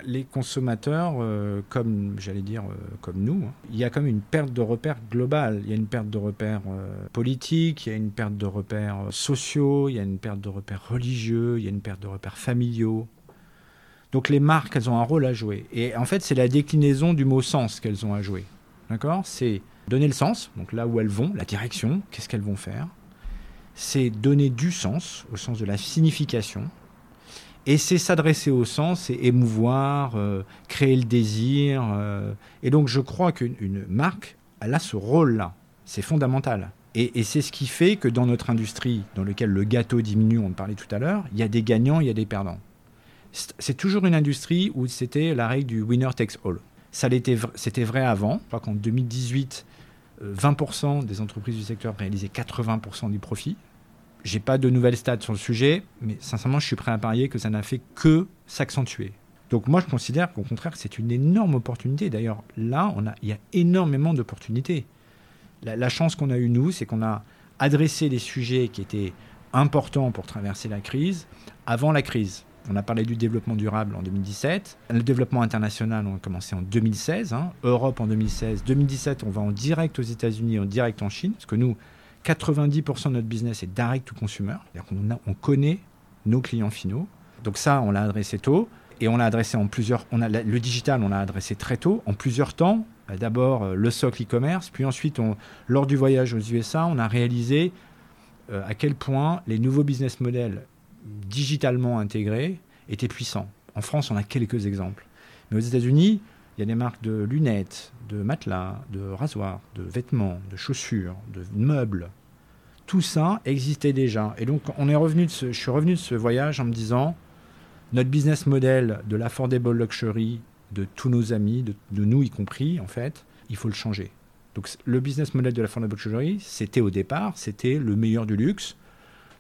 Speaker 2: les consommateurs, euh, comme j'allais dire, euh, comme nous, hein, il y a comme une perte de repères globale. Il y a une perte de repères euh, politiques, il y a une perte de repères sociaux, il y a une perte de repères religieux, il y a une perte de repères familiaux. Donc les marques, elles ont un rôle à jouer. Et en fait, c'est la déclinaison du mot sens qu'elles ont à jouer. D'accord? C'est donner le sens, donc là où elles vont, la direction, qu'est-ce qu'elles vont faire? C'est donner du sens, au sens de la signification, et c'est s'adresser au sens et émouvoir, euh, créer le désir. Euh. et donc je crois qu'une marque, elle a ce rôle-là. C'est fondamental. Et, c'est ce qui fait que dans notre industrie, dans laquelle le gâteau diminue, on en parlait tout à l'heure, il y a des gagnants, il y a des perdants. C'est toujours une industrie où c'était la règle du winner takes all. C'était vrai avant. Je crois qu'en 2018, 20% des entreprises du secteur réalisaient 80% du profit. J'ai pas de nouvelles stats sur le sujet, mais sincèrement, je suis prêt à parier que ça n'a fait que s'accentuer. Donc moi, je considère qu'au contraire, c'est une énorme opportunité. D'ailleurs, là, il y a énormément d'opportunités. La, chance qu'on a eue, nous, c'est qu'on a adressé des sujets qui étaient important pour traverser la crise avant la crise. On a parlé du développement durable en 2017. Le développement international, on a commencé en 2016. Hein. Europe en 2016. 2017, on va en direct aux États-Unis, en direct en Chine. Parce que nous, 90% de notre business est direct to consumer. On, on connaît nos clients finaux. Donc ça, on l'a adressé tôt. Et on l'a adressé en plusieurs. A, le digital, on l'a adressé très tôt, en plusieurs temps. D'abord euh, le socle e-commerce, puis ensuite, lors du voyage aux USA, on a réalisé euh, à quel point les nouveaux business models digitalement intégrés étaient puissants. En France, on a quelques exemples. Mais aux États-Unis, il y a des marques de lunettes, de matelas, de rasoirs, de vêtements, de chaussures, de meubles. Tout ça existait déjà. Et donc, on est revenu je suis revenu de ce voyage en me disant, notre business model de l'affordable luxury, de tous nos amis, de, de, nous y compris, en fait, il faut le changer. Donc, le business model de l'affordable luxury, c'était au départ, c'était le meilleur du luxe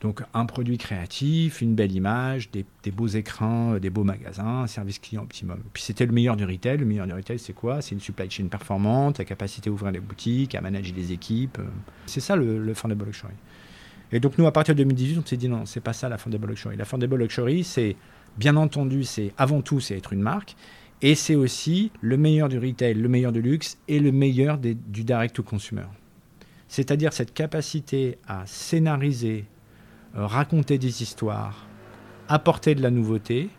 Speaker 2: donc un produit créatif, une belle image, des, beaux écrans, euh, des beaux magasins, un service client optimum. Puis c'était le meilleur du retail. Le meilleur du retail, c'est quoi? C'est une supply chain performante, la capacité à ouvrir les boutiques, à manager les équipes. Euh. C'est ça le, le Fundable Luxury. Et donc nous, à partir de 2018, on s'est dit non, c'est pas ça la Fundable Luxury. La Fundable Luxury, c'est bien entendu, c'est avant tout, c'est être une marque. Et c'est aussi le meilleur du retail, le meilleur du luxe et le meilleur du direct to consumer. C'est-à-dire cette capacité à scénariser, raconter des histoires, apporter de la nouveauté,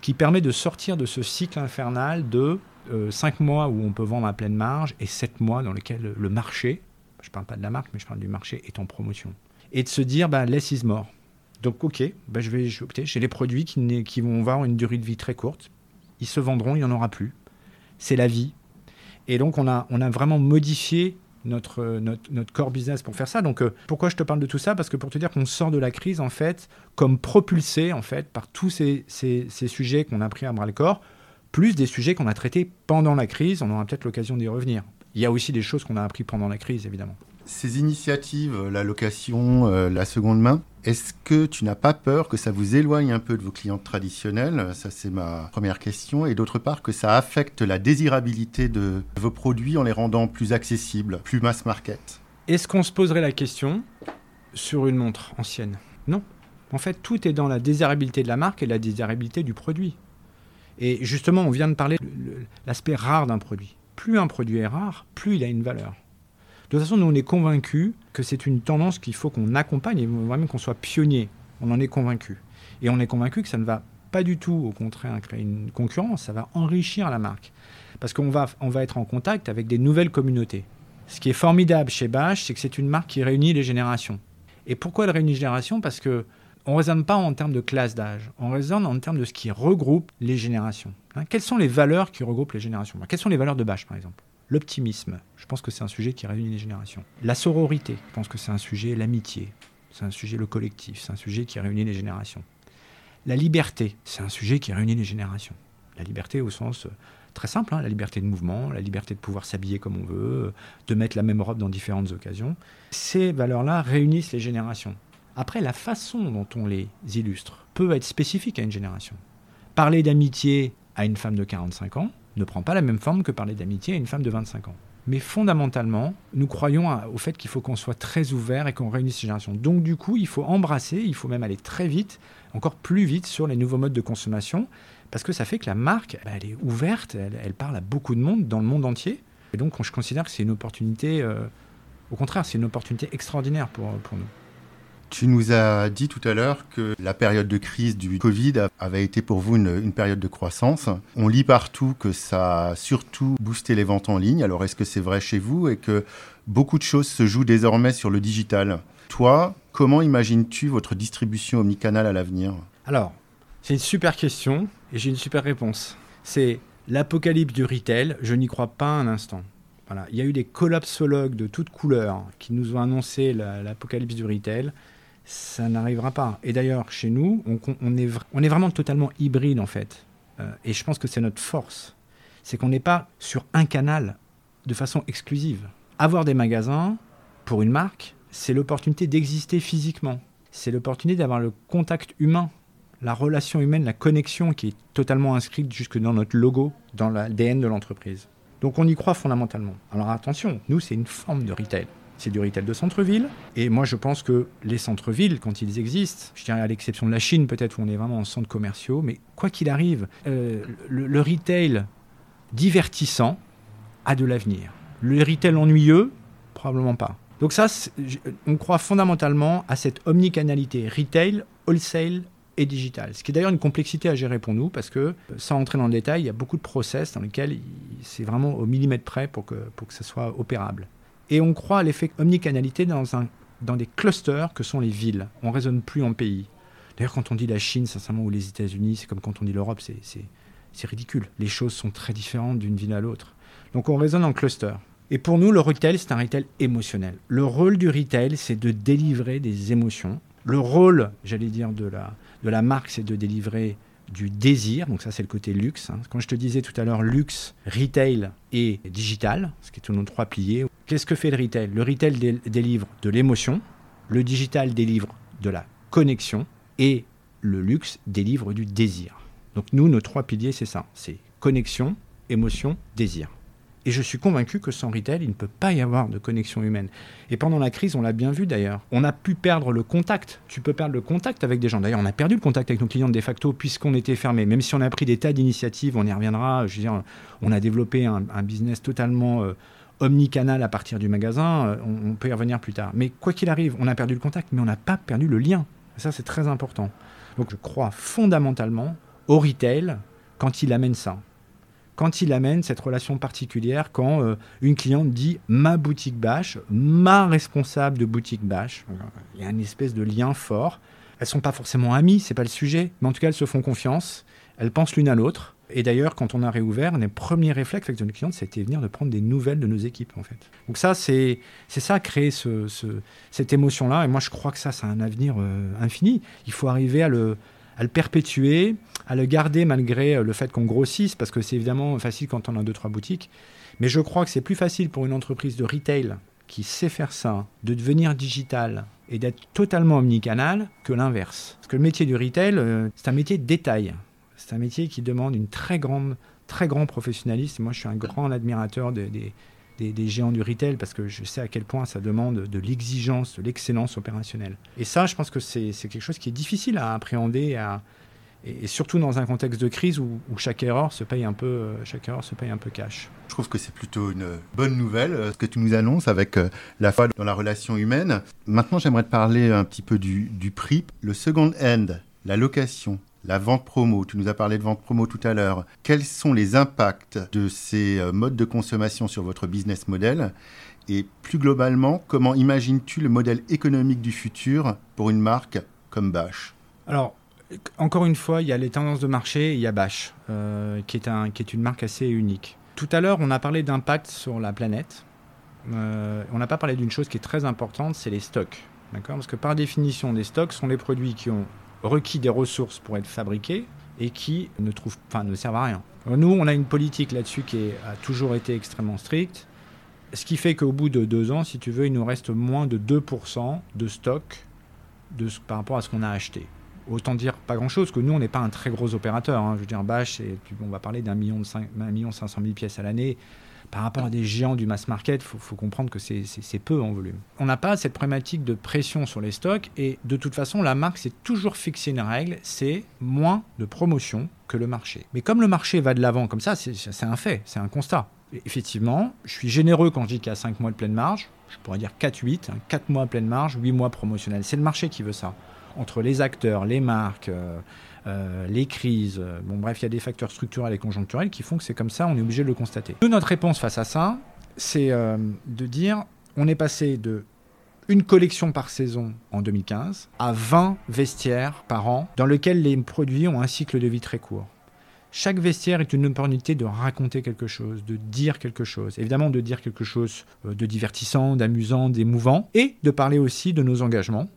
Speaker 2: qui permet de sortir de ce cycle infernal de 5 euh, mois où on peut vendre à pleine marge et 7 mois dans lesquels le marché, je ne parle pas de la marque, mais je parle du marché, est en promotion. Et de se dire, bah, less is. Donc, ok, bah, je vais. J'ai les produits qui, qui vont avoir une durée de vie très courte. Ils se vendront, il n'y en aura plus. C'est la vie. Et donc, on a, on a vraiment modifié notre, notre, notre, core business pour faire ça. Donc, euh, pourquoi je te parle de tout ça? Parce que pour te dire qu'on sort de la crise, en fait, comme propulsé, en fait, par tous ces, ces, sujets qu'on a pris à bras-le-corps, plus des sujets qu'on a traités pendant la crise. On aura peut-être l'occasion d'y revenir. Il y a aussi des choses qu'on a appris pendant la crise, évidemment.
Speaker 1: Ces initiatives, euh, la location, euh, la seconde main, est-ce que tu n'as pas peur que ça vous éloigne un peu de vos clients traditionnels Ça, c'est ma première question. Et d'autre part, que ça affecte la désirabilité de vos produits en les rendant plus accessibles, plus mass market?
Speaker 2: Est-ce qu'on se poserait la question sur une montre ancienne? Non. En fait, tout est dans la désirabilité de la marque et la désirabilité du produit. Et justement, on vient de parler de l'aspect rare d'un produit. Plus un produit est rare, plus il a une valeur. De toute façon, nous, on est convaincus que c'est une tendance qu'il faut qu'on accompagne et même qu'on soit pionnier. On en est convaincus. Et on est convaincu que ça ne va pas du tout, au contraire, créer une concurrence, ça va enrichir la marque. Parce qu'on va, on va être en contact avec des nouvelles communautés. Ce qui est formidable chez Bash, c'est que c'est une marque qui réunit les générations. Et pourquoi elle réunit les générations? Parce que on ne raisonne pas en termes de classe d'âge, on raisonne en termes de ce qui regroupe les générations. Hein, quelles sont les valeurs qui regroupent les générations? Quelles sont les valeurs de Bash, par exemple? L'optimisme, je pense que c'est un sujet qui réunit les générations. La sororité, je pense que c'est un sujet, l'amitié, c'est un sujet, le collectif, c'est un sujet qui réunit les générations. La liberté, c'est un sujet qui réunit les générations. La liberté au sens euh, très simple, hein, la liberté de mouvement, la liberté de pouvoir s'habiller comme on veut, de mettre la même robe dans différentes occasions. Ces valeurs-là réunissent les générations. Après, la façon dont on les illustre peut être spécifique à une génération. Parler d'amitié à une femme de 45 ans, ne prend pas la même forme que parler d'amitié à une femme de 25 ans. Mais fondamentalement, nous croyons au fait qu'il faut qu'on soit très ouvert et qu'on réunisse ces générations. Donc du coup, il faut embrasser, il faut même aller très vite, encore plus vite sur les nouveaux modes de consommation, parce que ça fait que la marque, bah, elle est ouverte, elle, parle à beaucoup de monde dans le monde entier. Et donc je considère que c'est une opportunité, euh, au contraire, c'est une opportunité extraordinaire pour, pour nous.
Speaker 1: Tu nous as dit tout à l'heure que la période de crise du Covid avait été pour vous une, période de croissance. On lit partout que ça a surtout boosté les ventes en ligne. Alors est-ce que c'est vrai chez vous et que beaucoup de choses se jouent désormais sur le digital? Toi, comment imagines-tu votre distribution omnicanale à l'avenir?
Speaker 2: Alors, c'est une super question et j'ai une super réponse. C'est l'apocalypse du retail, je n'y crois pas un instant. Voilà. Il y a eu des collapsologues de toutes couleurs qui nous ont annoncé l'apocalypse du retail ça n'arrivera pas. Et d'ailleurs, chez nous, on, est, vraiment totalement hybride en fait. Euh, et je pense que c'est notre force. C'est qu'on n'est pas sur un canal de façon exclusive. Avoir des magasins, pour une marque, c'est l'opportunité d'exister physiquement. C'est l'opportunité d'avoir le contact humain, la relation humaine, la connexion qui est totalement inscrite jusque dans notre logo, dans l'ADN de l'entreprise. Donc on y croit fondamentalement. Alors attention, nous c'est une forme de retail. C'est du retail de centre-ville. Et moi, je pense que les centres-villes, quand ils existent, je dirais à l'exception de la Chine, peut-être où on est vraiment en centres commerciaux, mais quoi qu'il arrive, euh, le, retail divertissant a de l'avenir. Le retail ennuyeux, probablement pas. Donc ça, on croit fondamentalement à cette omnicanalité retail, wholesale et digital. Ce qui est d'ailleurs une complexité à gérer pour nous parce que, sans entrer dans le détail, il y a beaucoup de process dans lesquels c'est vraiment au millimètre près pour que, pour que ça soit opérable. Et on croit à l'effet omnicanalité dans, un, dans des clusters que sont les villes. On ne raisonne plus en pays. D'ailleurs, quand on dit la Chine, sincèrement, ou les États-Unis, c'est comme quand on dit l'Europe, c'est ridicule. Les choses sont très différentes d'une ville à l'autre. Donc on raisonne en cluster. Et pour nous, le retail, c'est un retail émotionnel. Le rôle du retail, c'est de délivrer des émotions. Le rôle, j'allais dire, de la, de la marque, c'est de délivrer du désir. Donc ça, c'est le côté luxe. Hein. Quand je te disais tout à l'heure luxe, retail et digital, ce qui est tous nos trois piliers. Qu'est-ce que fait le retail? Le retail délivre de l'émotion, le digital délivre de la connexion et le luxe délivre du désir. Donc nous, nos trois piliers, c'est ça. C'est connexion, émotion, désir. Et je suis convaincu que sans retail, il ne peut pas y avoir de connexion humaine. Et pendant la crise, on l'a bien vu d'ailleurs. On a pu perdre le contact. Tu peux perdre le contact avec des gens. D'ailleurs, on a perdu le contact avec nos clients de facto puisqu'on était fermé. Même si on a pris des tas d'initiatives, on y reviendra. Je veux dire, on a développé un, business totalement euh, omnicanal à partir du magasin. Euh, on, on, peut y revenir plus tard. Mais quoi qu'il arrive, on a perdu le contact, mais on n'a pas perdu le lien. ça, c'est très important. Donc, je crois fondamentalement au retail quand il amène ça quand il amène cette relation particulière, quand euh, une cliente dit ma boutique bâche, ma responsable de boutique bâche, il y a une espèce de lien fort. Elles sont pas forcément amies, c'est pas le sujet, mais en tout cas elles se font confiance, elles pensent l'une à l'autre. Et d'ailleurs, quand on a réouvert, les premiers réflexes avec nos clientes, c'était venir de prendre des nouvelles de nos équipes, en fait. Donc ça, c'est ça, créer ce, cette émotion-là. Et moi, je crois que ça, c'est un avenir euh, infini. Il faut arriver à le, à le perpétuer, à le garder malgré euh, le fait qu'on grossisse, parce que c'est évidemment facile quand on a deux, trois boutiques. Mais je crois que c'est plus facile pour une entreprise de retail qui sait faire ça, de devenir digital et d'être totalement omnicanal que l'inverse. Parce que le métier du retail, euh, c'est un métier de détail. C'est un métier qui demande une très grande, très grand professionnalisme. Moi, je suis un grand admirateur des, des, géants du retail parce que je sais à quel point ça demande de l'exigence, de l'excellence opérationnelle. Et ça, je pense que c'est quelque chose qui est difficile à appréhender et, surtout dans un contexte de crise où, chaque erreur se paye un peu, euh, chaque erreur se paye un peu cash.
Speaker 1: Je trouve que c'est plutôt une bonne nouvelle euh, ce que tu nous annonces avec euh, la foi dans la relation humaine. Maintenant, j'aimerais te parler un petit peu du, prix. Le second hand, la location, la vente promo, tu nous as parlé de vente promo tout à l'heure. Quels sont les impacts de ces euh, modes de consommation sur votre business model? Et plus globalement, comment imagines-tu le modèle économique du futur pour une marque comme Bash
Speaker 2: Alors, encore une fois, il y a les tendances de marché, il y a Bash, euh, qui, est un, qui est une marque assez unique. Tout à l'heure, on a parlé d'impact sur la planète. Euh, on n'a pas parlé d'une chose qui est très importante, c'est les stocks. D'accord? Parce que par définition, les stocks sont les produits qui ont requis des ressources pour être fabriqués et qui ne, trouvent, enfin, ne servent à rien. nous, on a une politique là-dessus qui a toujours été extrêmement stricte, ce qui fait qu'au bout de deux ans, si tu veux, il nous reste moins de 2% de stock de, par rapport à ce qu'on a acheté. Autant dire pas grand-chose, que nous, on n'est pas un très gros opérateur. Hein. Je veux dire, Bash, on va parler d'un million, million cinq cent mille pièces à l'année par rapport à des géants du mass market, il faut, comprendre que c'est peu en volume. On n'a pas cette problématique de pression sur les stocks et de toute façon, la marque s'est toujours fixé une règle, c'est moins de promotion que le marché. Mais comme le marché va de l'avant comme ça, c'est un fait, c'est un constat. effectivement, je suis généreux quand je dis qu'il y a 5 mois de pleine marge, je pourrais dire 4-8, 4 hein, mois pleine marge, 8 mois promotionnels. C'est le marché qui veut ça. Entre les acteurs, les marques, euh, euh, les crises, euh, bon bref, il y a des facteurs structurels et conjoncturels qui font que c'est comme ça, on est obligé de le constater. notre réponse face à ça, c'est euh, de dire, on est passé de une collection par saison en 2015 à 20 vestiaires par an dans lesquels les produits ont un cycle de vie très court. Chaque vestiaire est une opportunité de raconter quelque chose, de dire quelque chose. Évidemment, de dire quelque chose de divertissant, d'amusant, d'émouvant, et de parler aussi de nos engagements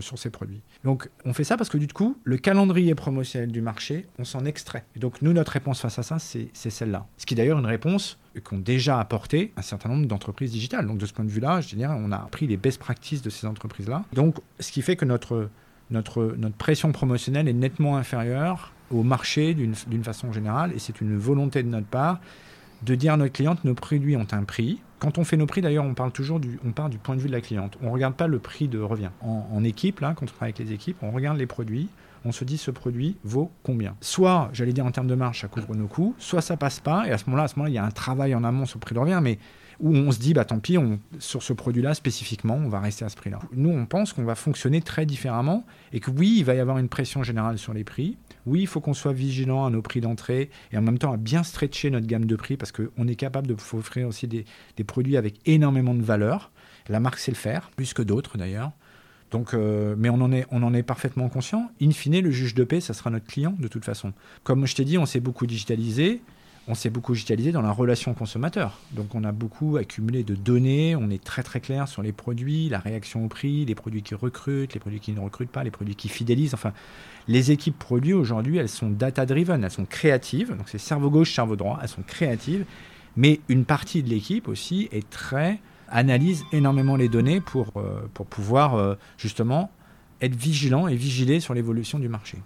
Speaker 2: sur ces produits. Donc on fait ça parce que du coup, le calendrier promotionnel du marché, on s'en extrait. Et donc nous, notre réponse face à ça, c'est celle-là. Ce qui est d'ailleurs une réponse qu'ont déjà apporté un certain nombre d'entreprises digitales. Donc de ce point de vue-là, je dirais, on a pris les best practices de ces entreprises-là. Donc ce qui fait que notre, notre, notre pression promotionnelle est nettement inférieure au marché d'une façon générale, et c'est une volonté de notre part de dire à notre cliente, nos produits ont un prix, Quand on fait nos prix, d'ailleurs, on parle toujours du, on part du point de vue de la cliente. On ne regarde pas le prix de revient. En, équipe, là, quand on travaille avec les équipes, on regarde les produits. On se dit ce produit vaut combien? Soit, j'allais dire en termes de marge, ça couvre nos coûts, soit ça passe pas. Et à ce moment-là, à ce moment-là, il y a un travail en amont sur le prix de revient, mais où on se dit, bah tant pis, on, sur ce produit-là spécifiquement, on va rester à ce prix-là. Nous, on pense qu'on va fonctionner très différemment et que oui, il va y avoir une pression générale sur les prix, oui, il faut qu'on soit vigilant à nos prix d'entrée et en même temps à bien stretcher notre gamme de prix parce qu'on est capable de offrir aussi des, produits avec énormément de valeur. La marque sait le faire, plus que d'autres d'ailleurs. Donc, euh, mais on en, est, on en est parfaitement conscient. In fine, le juge de paix, ça sera notre client de toute façon. Comme je t'ai dit, on s'est beaucoup digitalisé on s'est beaucoup digitalisé dans la relation consommateur. Donc on a beaucoup accumulé de données, on est très très clair sur les produits, la réaction au prix, les produits qui recrutent, les produits qui ne recrutent pas, les produits qui fidélisent. Enfin, les équipes produits aujourd'hui, elles sont data-driven, elles sont créatives. Donc c'est cerveau gauche, cerveau droit, elles sont créatives. Mais une partie de l'équipe aussi est très analyse énormément les données pour, euh, pour pouvoir euh, justement être vigilant et vigiler sur l'évolution du marché.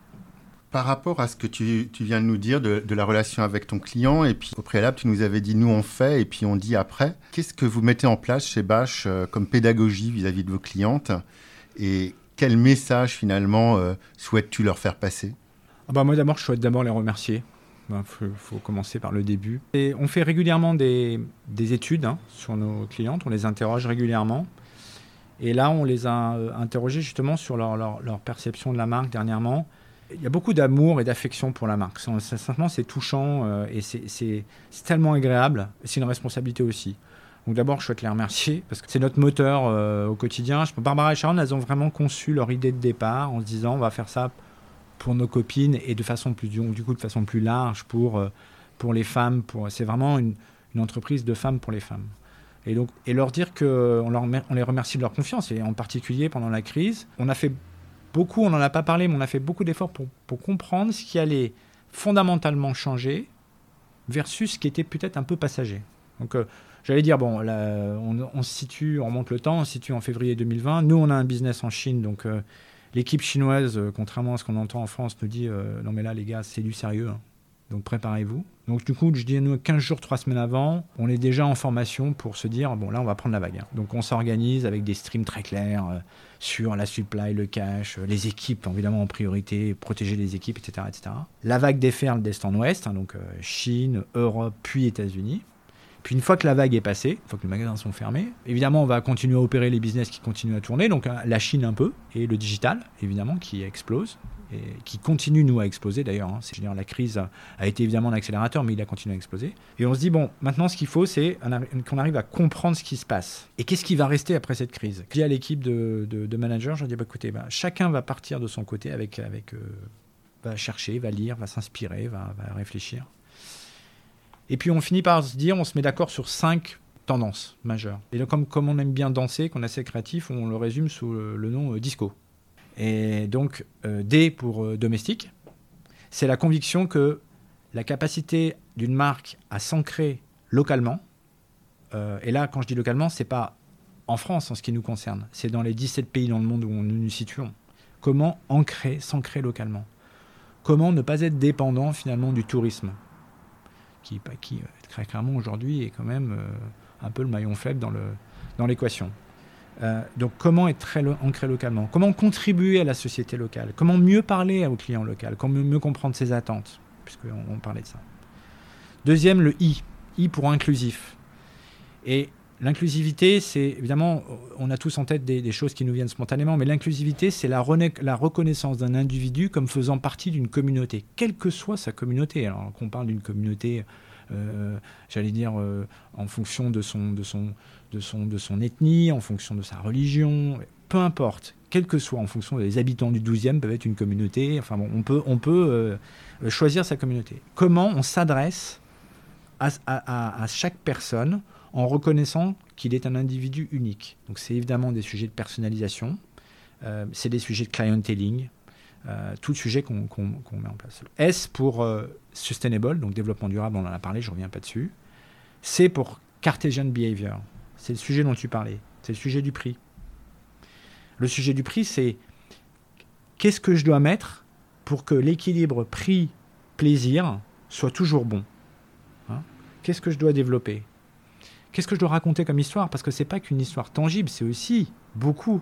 Speaker 1: Par rapport à ce que tu, viens de nous dire de, la relation avec ton client, et puis au préalable, tu nous avais dit nous on fait et puis on dit après. Qu'est-ce que vous mettez en place chez Bash euh, comme pédagogie vis-à-vis de vos clientes Et quel message finalement euh, souhaites-tu leur faire passer?
Speaker 2: Ah bah Moi d'abord, je souhaite d'abord les remercier. Il bah, faut, commencer par le début. Et on fait régulièrement des, études hein, sur nos clientes, on les interroge régulièrement. Et là, on les a euh, interrogées justement sur leur perception de la marque dernièrement il y a beaucoup d'amour et d'affection pour la marque. Sincèrement, c'est touchant euh, et c'est tellement agréable. C'est une responsabilité aussi. Donc d'abord, je souhaite les remercier parce que c'est notre moteur euh, au quotidien. Barbara et Sharon, elles ont vraiment conçu leur idée de départ en se disant on va faire ça pour nos copines et de façon plus du coup de façon plus large pour euh, pour les femmes. C'est vraiment une, entreprise de femmes pour les femmes. Et donc et leur dire que on, on les remercie de leur confiance et en particulier pendant la crise, on a fait beaucoup, on n'en a pas parlé, mais on a fait beaucoup d'efforts pour, comprendre ce qui allait fondamentalement changer versus ce qui était peut-être un peu passager. Donc, euh, j'allais dire, bon, on, se situe, on remonte le temps, on se situe en février 2020. Nous, on a un business en Chine, donc euh, l'équipe chinoise, euh, contrairement à ce qu'on entend en France, nous dit, non mais là, les gars, c'est du sérieux. Hein. Donc préparez-vous. Donc du coup, je dis nous 15 jours, 3 semaines avant, on est déjà en formation pour se dire bon là on va prendre la vague. Hein. Donc on s'organise avec des streams très clairs euh, sur la supply, le cash, euh, les équipes évidemment en priorité, protéger les équipes, etc. etc. La vague déferle d'est en ouest, hein, donc euh, Chine, Europe, puis États-Unis. Puis une fois que la vague est passée, une fois que les magasins sont fermés, évidemment on va continuer à opérer les business qui continuent à tourner, donc la Chine un peu, et le digital évidemment qui explose, et qui continue, nous, à exploser d'ailleurs. Hein. La crise a, été évidemment un accélérateur, mais il a continué à exploser. Et on se dit, bon, maintenant, ce qu'il faut, c'est qu'on arrive à comprendre ce qui se passe. Et qu'est-ce qui va rester après cette crise? Je dis à l'équipe de, de, managers, je dis, bah, écoutez, bah, chacun va partir de son côté avec. euh, va chercher, va lire, va s'inspirer, va, réfléchir. Et puis on finit par se dire, on se met d'accord sur cinq tendances majeures. Et donc, comme, comme on aime bien danser, qu'on est assez créatif, on le résume sous le, nom euh, disco. Et donc, euh, D pour euh, domestique, c'est la conviction que la capacité d'une marque à s'ancrer localement, euh, et là, quand je dis localement, c'est pas en France en ce qui nous concerne, c'est dans les 17 pays dans le monde où nous nous situons. Comment ancrer, s'ancrer localement? Comment ne pas être dépendant finalement du tourisme, qui, qui très clairement aujourd'hui est quand même un peu le maillon faible dans l'équation. Euh, donc comment être très ancré localement? Comment contribuer à la société locale? Comment mieux parler aux clients locaux Comment mieux comprendre ses attentes? Puisqu'on on parlait de ça. Deuxième, le I. I pour inclusif. Et l'inclusivité, c'est évidemment, on a tous en tête des, choses qui nous viennent spontanément, mais l'inclusivité, c'est la, la, reconnaissance d'un individu comme faisant partie d'une communauté, quelle que soit sa communauté. Alors qu'on parle d'une communauté, j'allais dire, euh, en fonction de son, de son, de son, de son ethnie, en fonction de sa religion, peu importe, quel que soit, en fonction des habitants du 12e, peuvent être une communauté. Enfin bon, on peut, on peut euh, choisir sa communauté. Comment on s'adresse à, chaque personne en reconnaissant qu'il est un individu unique? Donc c'est évidemment des sujets de personnalisation, euh, c'est des sujets de clienteling, euh, tout sujet qu'on met en place. S pour sustainable, donc développement durable, on en a parlé, je ne reviens pas dessus. C pour Cartesian behavior, c'est le sujet dont tu parlais. C'est le sujet du prix. Le sujet du prix, c'est qu'est-ce que je dois mettre pour que l'équilibre prix-plaisir soit toujours bon hein? Qu'est-ce que je dois développer? Qu'est-ce que je dois raconter comme histoire? Parce que c'est pas qu'une histoire tangible, c'est aussi beaucoup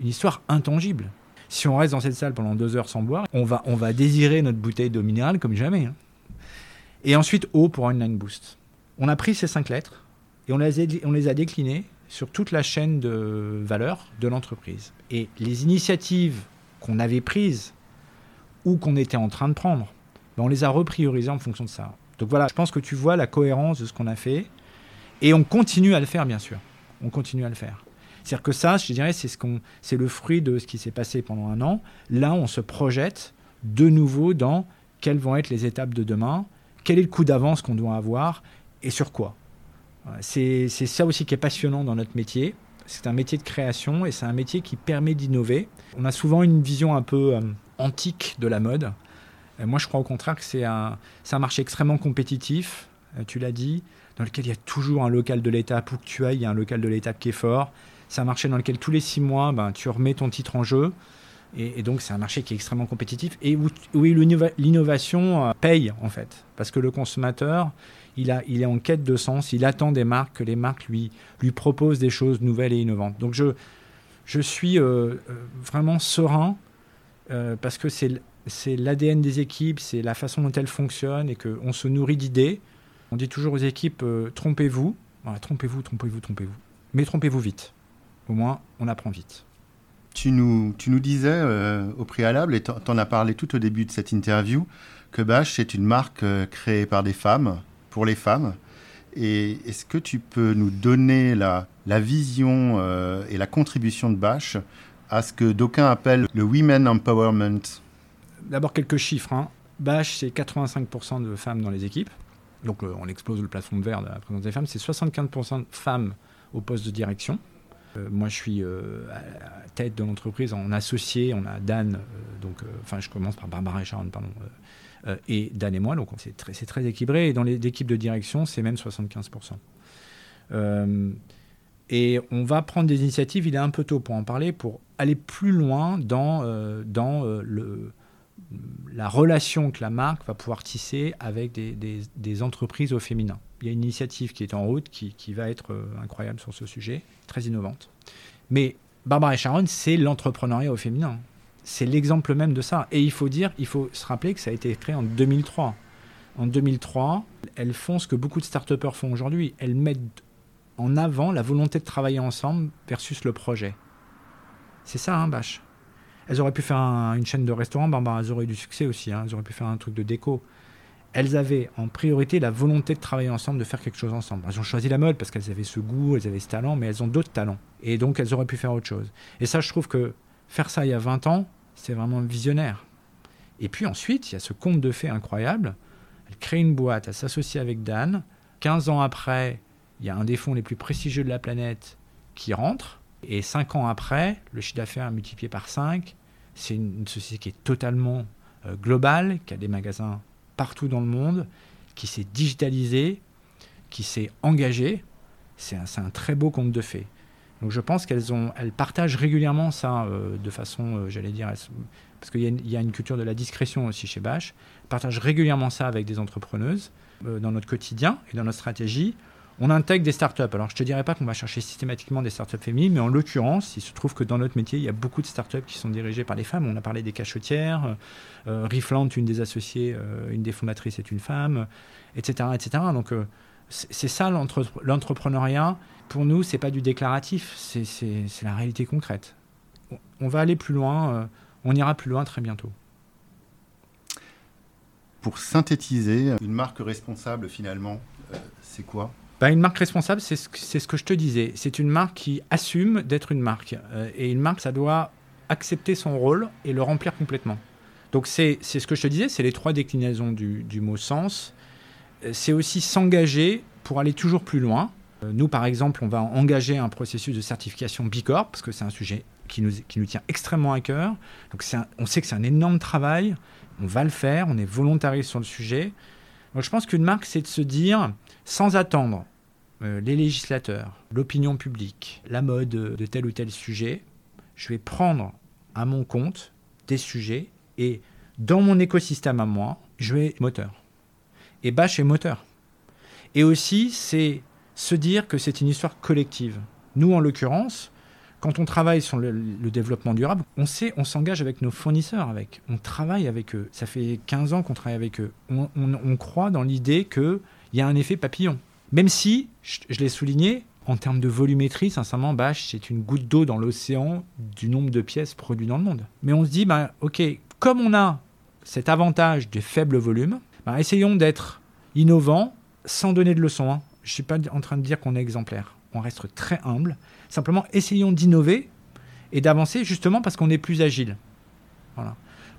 Speaker 2: une histoire intangible. Si on reste dans cette salle pendant deux heures sans boire, on va, on va désirer notre bouteille d'eau minérale comme jamais. Hein. Et ensuite, O pour Online Boost. On a pris ces cinq lettres et on les a, déclinées sur toute la chaîne de valeur de l'entreprise. Et les initiatives qu'on avait prises ou qu'on était en train de prendre, ben on les a repriorisées en fonction de ça. Donc voilà, je pense que tu vois la cohérence de ce qu'on a fait. Et on continue à le faire, bien sûr. On continue à le faire. C'est-à-dire que ça, je dirais, c'est le fruit de ce qui s'est passé pendant un an. Là, on se projette de nouveau dans quelles vont être les étapes de demain, quel est le coup d'avance qu'on doit avoir et sur quoi. C'est, c'est ça aussi qui est passionnant dans notre métier. C'est un métier de création et c'est un métier qui permet d'innover. On a souvent une vision un peu euh, antique de la mode. moi, je crois au contraire que c'est un, c'est un marché extrêmement compétitif, euh, tu l'as dit, dans lequel il y a toujours un local de l'étape où que tu ailles, il y a un local de l'étape qui est fort. C'est un marché dans lequel tous les six mois, ben, tu remets ton titre en jeu. Et, donc, c'est un marché qui est extrêmement compétitif et où, l'innovation euh, paye, en fait. Parce que le consommateur, il, a, il est en quête de sens, il attend des marques, que les marques lui, lui proposent des choses nouvelles et innovantes. Donc, je, je suis euh, euh, vraiment serein parce que c'est, c'est l'ADN des équipes, c'est la façon dont elles fonctionnent et qu'on se nourrit d'idées. On dit toujours aux équipes, trompez-vous. trompez-vous, trompez-vous, trompez-vous. Mais trompez-vous vite. Au moins, on apprend vite.
Speaker 1: Tu nous, tu nous disais euh, au préalable, et tu en as parlé tout au début de cette interview, que Bash est une marque euh, créée par des femmes, pour les femmes. Et est-ce que tu peux nous donner la, la vision euh, et la contribution de Bash à ce que d'aucuns appellent le Women Empowerment?
Speaker 2: D'abord quelques chiffres. Hein. Bash, c'est 85% de femmes dans les équipes. Donc on explose le plafond de verre de la présence des femmes. C'est 75% de femmes au poste de direction. Euh, moi, je suis euh, à la tête de l'entreprise en associé. On a Dan, euh, donc, enfin, je commence par Barbara et Sharon, pardon, et Dan et moi. Donc, c'est très, équilibré. Et dans l'équipe de direction, c'est même 75%. et on va prendre des initiatives, il est un peu tôt pour en parler, pour aller plus loin dans, la relation que la marque va pouvoir tisser avec des, des entreprises au féminin il y a une initiative qui est en route qui, qui va être euh, incroyable sur ce sujet, très innovante. Mais Barbara et Sharon, c'est l'entrepreneuriat au féminin. C'est l'exemple même de ça. Et il faut dire, il faut se rappeler que ça a été créé en 2003. En 2003, elles font ce que beaucoup de start font aujourd'hui. Elles mettent en avant la volonté de travailler ensemble versus le projet. C'est ça, hein, Bâche Elles auraient pu faire une chaîne de restaurants, Barbara, elles auraient eu du succès aussi. Hein. Elles auraient pu faire un truc de déco elles avaient en priorité la volonté de travailler ensemble, de faire quelque chose ensemble. Elles ont choisi la mode parce qu'elles avaient ce goût, elles avaient ce talent, mais elles ont d'autres talents. Et donc, elles auraient pu faire autre chose. Et ça, je trouve que faire ça il y a 20 ans, c'est vraiment visionnaire. Et puis ensuite, il y a ce conte de fées incroyable. Elle crée une boîte, elle s'associe avec Dan. 15 ans après, il y a un des fonds les plus prestigieux de la planète qui rentre. Et 5 ans après, le chiffre d'affaires est multiplié par 5. C'est une, société qui est totalement euh, globale, qui a des magasins partout dans le monde, qui s'est digitalisé, qui s'est engagé. C'est un, très beau conte de fées. Donc je pense qu'elles partagent régulièrement ça euh, de façon, euh, j'allais dire, parce qu'il y, y, a une culture de la discrétion aussi chez Bash, partagent régulièrement ça avec des entrepreneuses euh, dans notre quotidien et dans notre stratégie on intègre des startups. Alors, je ne te dirais pas qu'on va chercher systématiquement des startups féminines, mais en l'occurrence, il se trouve que dans notre métier, il y a beaucoup de startups qui sont dirigées par des femmes. On a parlé des cachotières, euh, euh une des associées, euh, une des fondatrices est une femme, etc. etc. Donc, euh, c'est ça l'entrepreneuriat. Pour nous, c'est pas du déclaratif, c'est la réalité concrète. On va aller plus loin, on ira plus loin très bientôt.
Speaker 1: Pour synthétiser, une marque responsable finalement, c'est quoi?
Speaker 2: Bah, une marque responsable, c'est ce, ce, que je te disais. C'est une marque qui assume d'être une marque. Euh, et une marque, ça doit accepter son rôle et le remplir complètement. Donc c'est ce que je te disais, c'est les trois déclinaisons du, du mot sens. Euh, c'est aussi s'engager pour aller toujours plus loin. Euh, nous, par exemple, on va engager un processus de certification Bicorp, parce que c'est un sujet qui nous, qui nous tient extrêmement à cœur. Donc on sait que c'est un énorme travail, on va le faire, on est volontariste sur le sujet. Donc je pense qu'une marque, c'est de se dire, sans attendre euh, les législateurs, l'opinion publique, la mode de tel ou tel sujet, je vais prendre à mon compte des sujets et dans mon écosystème à moi, je vais moteur. Et Bash est moteur. Et aussi, c'est se dire que c'est une histoire collective. Nous, en l'occurrence, quand on travaille sur le, développement durable, on sait, on s'engage avec nos fournisseurs, avec, on travaille avec eux. Ça fait 15 ans qu'on travaille avec eux. On, croit dans l'idée qu'il y a un effet papillon. Même si, je, l'ai souligné, en termes de volumétrie, sincèrement, c'est une goutte d'eau dans l'océan du nombre de pièces produites dans le monde. Mais on se dit, bah, ok, comme on a cet avantage de faible volume, bah, essayons d'être innovants sans donner de leçons. Hein. Je ne suis pas en train de dire qu'on est exemplaire. On reste très humble. Simplement, essayons d'innover et d'avancer justement parce qu'on est plus agile.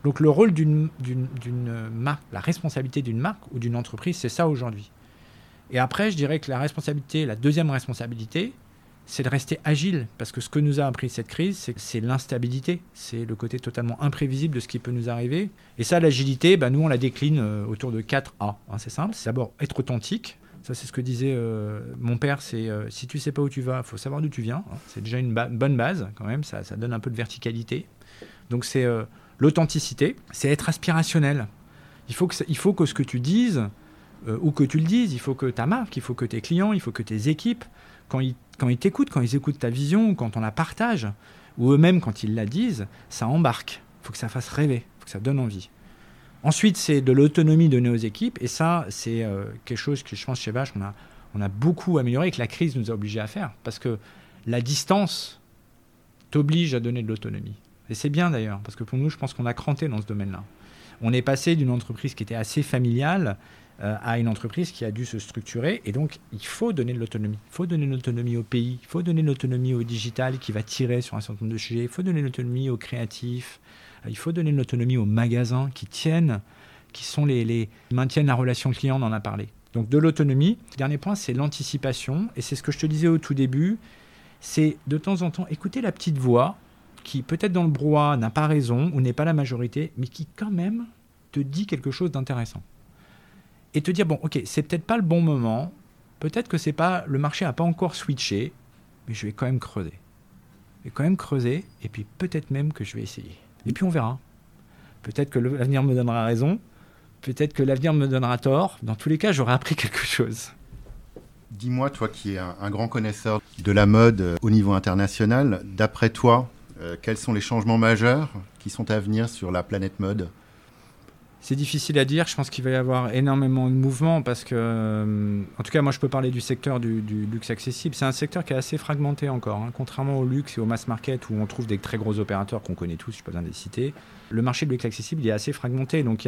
Speaker 2: Donc le rôle d'une marque, la responsabilité d'une marque ou d'une entreprise, c'est ça aujourd'hui. Et après, je dirais que la responsabilité, la deuxième responsabilité, c'est de rester agile. Parce que ce que nous a appris cette crise, c'est l'instabilité. C'est le côté totalement imprévisible de ce qui peut nous arriver. Et ça, l'agilité, bah, nous, on la décline euh, autour de 4 A. Hein, c'est simple. C'est d'abord être authentique. Ça, c'est ce que disait euh, mon père. C'est euh, si tu sais pas où tu vas, il faut savoir d'où tu viens. Hein. C'est déjà une bonne base, quand même. Ça, ça, donne un peu de verticalité. Donc, c'est l'authenticité. C'est être aspirationnel. Il faut, que, il faut que ce que tu dises, ou que tu le dises, il faut que ta marque, il faut que tes clients, il faut que tes équipes, quand ils quand ils t'écoutent, quand ils écoutent ta vision, quand on la partage, ou eux-mêmes quand ils la disent, ça embarque. Il faut que ça fasse rêver, il faut que ça donne envie. Ensuite, c'est de l'autonomie donnée aux équipes, et ça, c'est euh, quelque chose que je pense chez Vache, on a, on a beaucoup amélioré et que la crise nous a obligés à faire, parce que la distance t'oblige à donner de l'autonomie. Et c'est bien d'ailleurs, parce que pour nous, je pense qu'on a cranté dans ce domaine-là. On est passé d'une entreprise qui était assez familiale euh, à une entreprise qui a dû se structurer. Et donc, il faut donner de l'autonomie. Il faut donner de l'autonomie au pays. Il faut donner de l'autonomie au digital qui va tirer sur un certain nombre de sujets. Il faut donner de l'autonomie aux créatifs. Euh, il faut donner de l'autonomie aux magasins qui tiennent, qui sont les, les maintiennent la relation client. On en a parlé. Donc, de l'autonomie. Dernier point, c'est l'anticipation. Et c'est ce que je te disais au tout début. C'est de temps en temps écouter la petite voix qui, peut-être dans le brouhaha, n'a pas raison ou n'est pas la majorité, mais qui, quand même, te dit quelque chose d'intéressant et te dire bon, ok, c'est peut-être pas le bon moment, peut-être que c'est pas le marché a pas encore switché, mais je vais quand même creuser. Je vais quand même creuser, et puis peut-être même que je vais essayer. Et puis on verra. Peut-être que l'avenir me donnera raison, peut-être que l'avenir me donnera tort. Dans tous les cas, j'aurai appris quelque chose.
Speaker 1: Dis-moi, toi qui es un, grand connaisseur de la mode euh, au niveau international, d'après toi, euh, quels sont les changements majeurs qui sont à venir sur la planète mode?
Speaker 2: C'est difficile à dire. Je pense qu'il va y avoir énormément de mouvements parce que, euh, en tout cas, moi, je peux parler du secteur du, luxe accessible. C'est un secteur qui est assez fragmenté encore. Hein. Contrairement au luxe et au mass market où on trouve des très gros opérateurs qu'on connaît tous, je ne pas besoin de les citer, le marché du luxe accessible est assez fragmenté. Donc,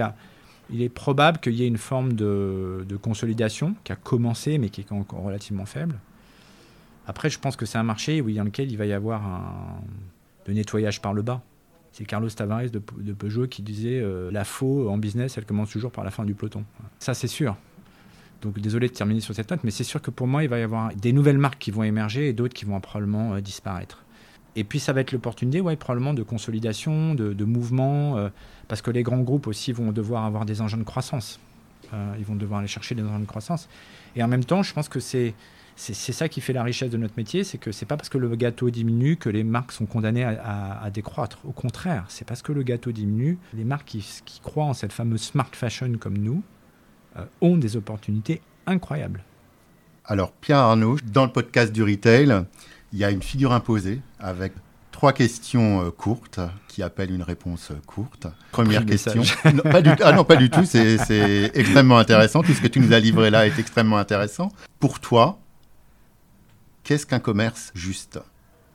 Speaker 2: il, est probable qu'il y ait une forme de, consolidation qui a commencé mais qui est encore relativement faible. Après, je pense que c'est un marché où, dans lequel il va y avoir un, nettoyage par le bas. C'est Carlos Tavares de, Peugeot qui disait euh, la faux en business, elle commence toujours par la fin du peloton. Ça, c'est sûr. Donc désolé de terminer sur cette note, mais c'est sûr que pour moi, il va y avoir des nouvelles marques qui vont émerger et d'autres qui vont probablement euh, disparaître. Et puis ça va être l'opportunité, probablement de consolidation, de, mouvement, euh, parce que les grands groupes aussi vont devoir avoir des engins de croissance. ils vont devoir aller chercher des engins de croissance. Et en même temps, je pense que c'est c'est ça qui fait la richesse de notre métier, c'est que c'est pas parce que le gâteau diminue que les marques sont condamnées à, décroître. Au contraire, c'est parce que le gâteau diminue, les marques qui, croient en cette fameuse smart fashion comme nous euh, ont des opportunités incroyables.
Speaker 1: Alors Pierre Arnaud, dans le podcast du retail, il y a une figure imposée avec trois questions euh, courtes qui appellent une réponse courte. Première question. non, pas du, ah non, pas du tout. C'est extrêmement intéressant. Tout ce que tu nous as livré là est extrêmement intéressant. Pour toi, Qu'est-ce qu'un commerce juste?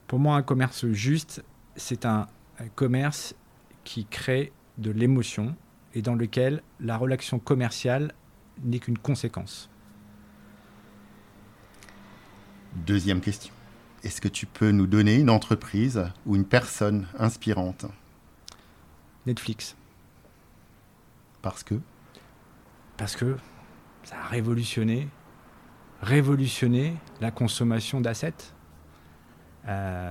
Speaker 2: Pour moi, un commerce juste, c'est un, commerce qui crée de l'émotion et dans lequel la relation commerciale n'est qu'une conséquence.
Speaker 1: Deuxième question. Est-ce que tu peux nous donner une entreprise ou une personne inspirante?
Speaker 2: Netflix.
Speaker 1: Parce que?
Speaker 2: Parce que ça a révolutionné révolutionner la consommation d'assets. Euh,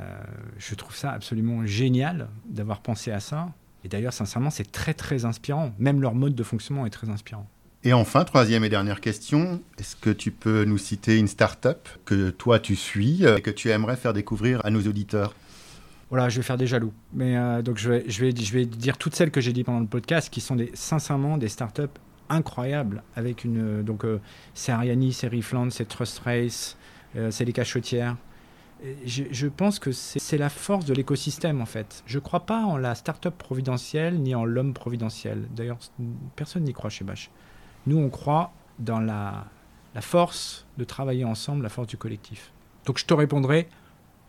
Speaker 2: je trouve ça absolument génial d'avoir pensé à ça. Et d'ailleurs, sincèrement, c'est très très inspirant. Même leur mode de fonctionnement est très inspirant.
Speaker 1: Et enfin, troisième et dernière question, est-ce que tu peux nous citer une start-up que toi tu suis et que tu aimerais faire découvrir à nos auditeurs?
Speaker 2: Voilà, je vais faire des jaloux. Mais euh, donc je vais, je, vais, je vais dire toutes celles que j'ai dit pendant le podcast qui sont des, sincèrement des startups incroyable avec une donc euh, c'est Ariani, c'est Refland, c'est Trust Race, c'est les cachotières. Je, je, pense que c'est la force de l'écosystème en fait. Je ne crois pas en la start-up providentielle ni en l'homme providentiel. D'ailleurs, personne n'y croit chez Bash. Nous, on croit dans la, la force de travailler ensemble, la force du collectif. Donc je te répondrai,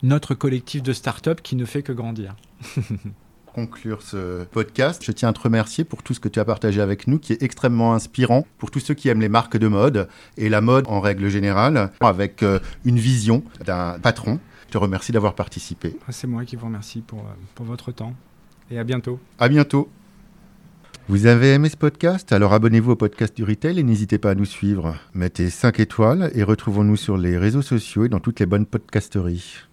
Speaker 2: notre collectif de start-up qui ne fait que grandir.
Speaker 1: conclure ce podcast. Je tiens à te remercier pour tout ce que tu as partagé avec nous, qui est extrêmement inspirant pour tous ceux qui aiment les marques de mode et la mode en règle générale, avec euh, une vision d'un patron. Je te remercie d'avoir participé.
Speaker 2: C'est moi qui vous remercie pour, euh, pour votre temps et à bientôt.
Speaker 1: À bientôt. Vous avez aimé ce podcast? Alors abonnez-vous au podcast du Retail et n'hésitez pas à nous suivre. Mettez 5 étoiles et retrouvons-nous sur les réseaux sociaux et dans toutes les bonnes podcasteries.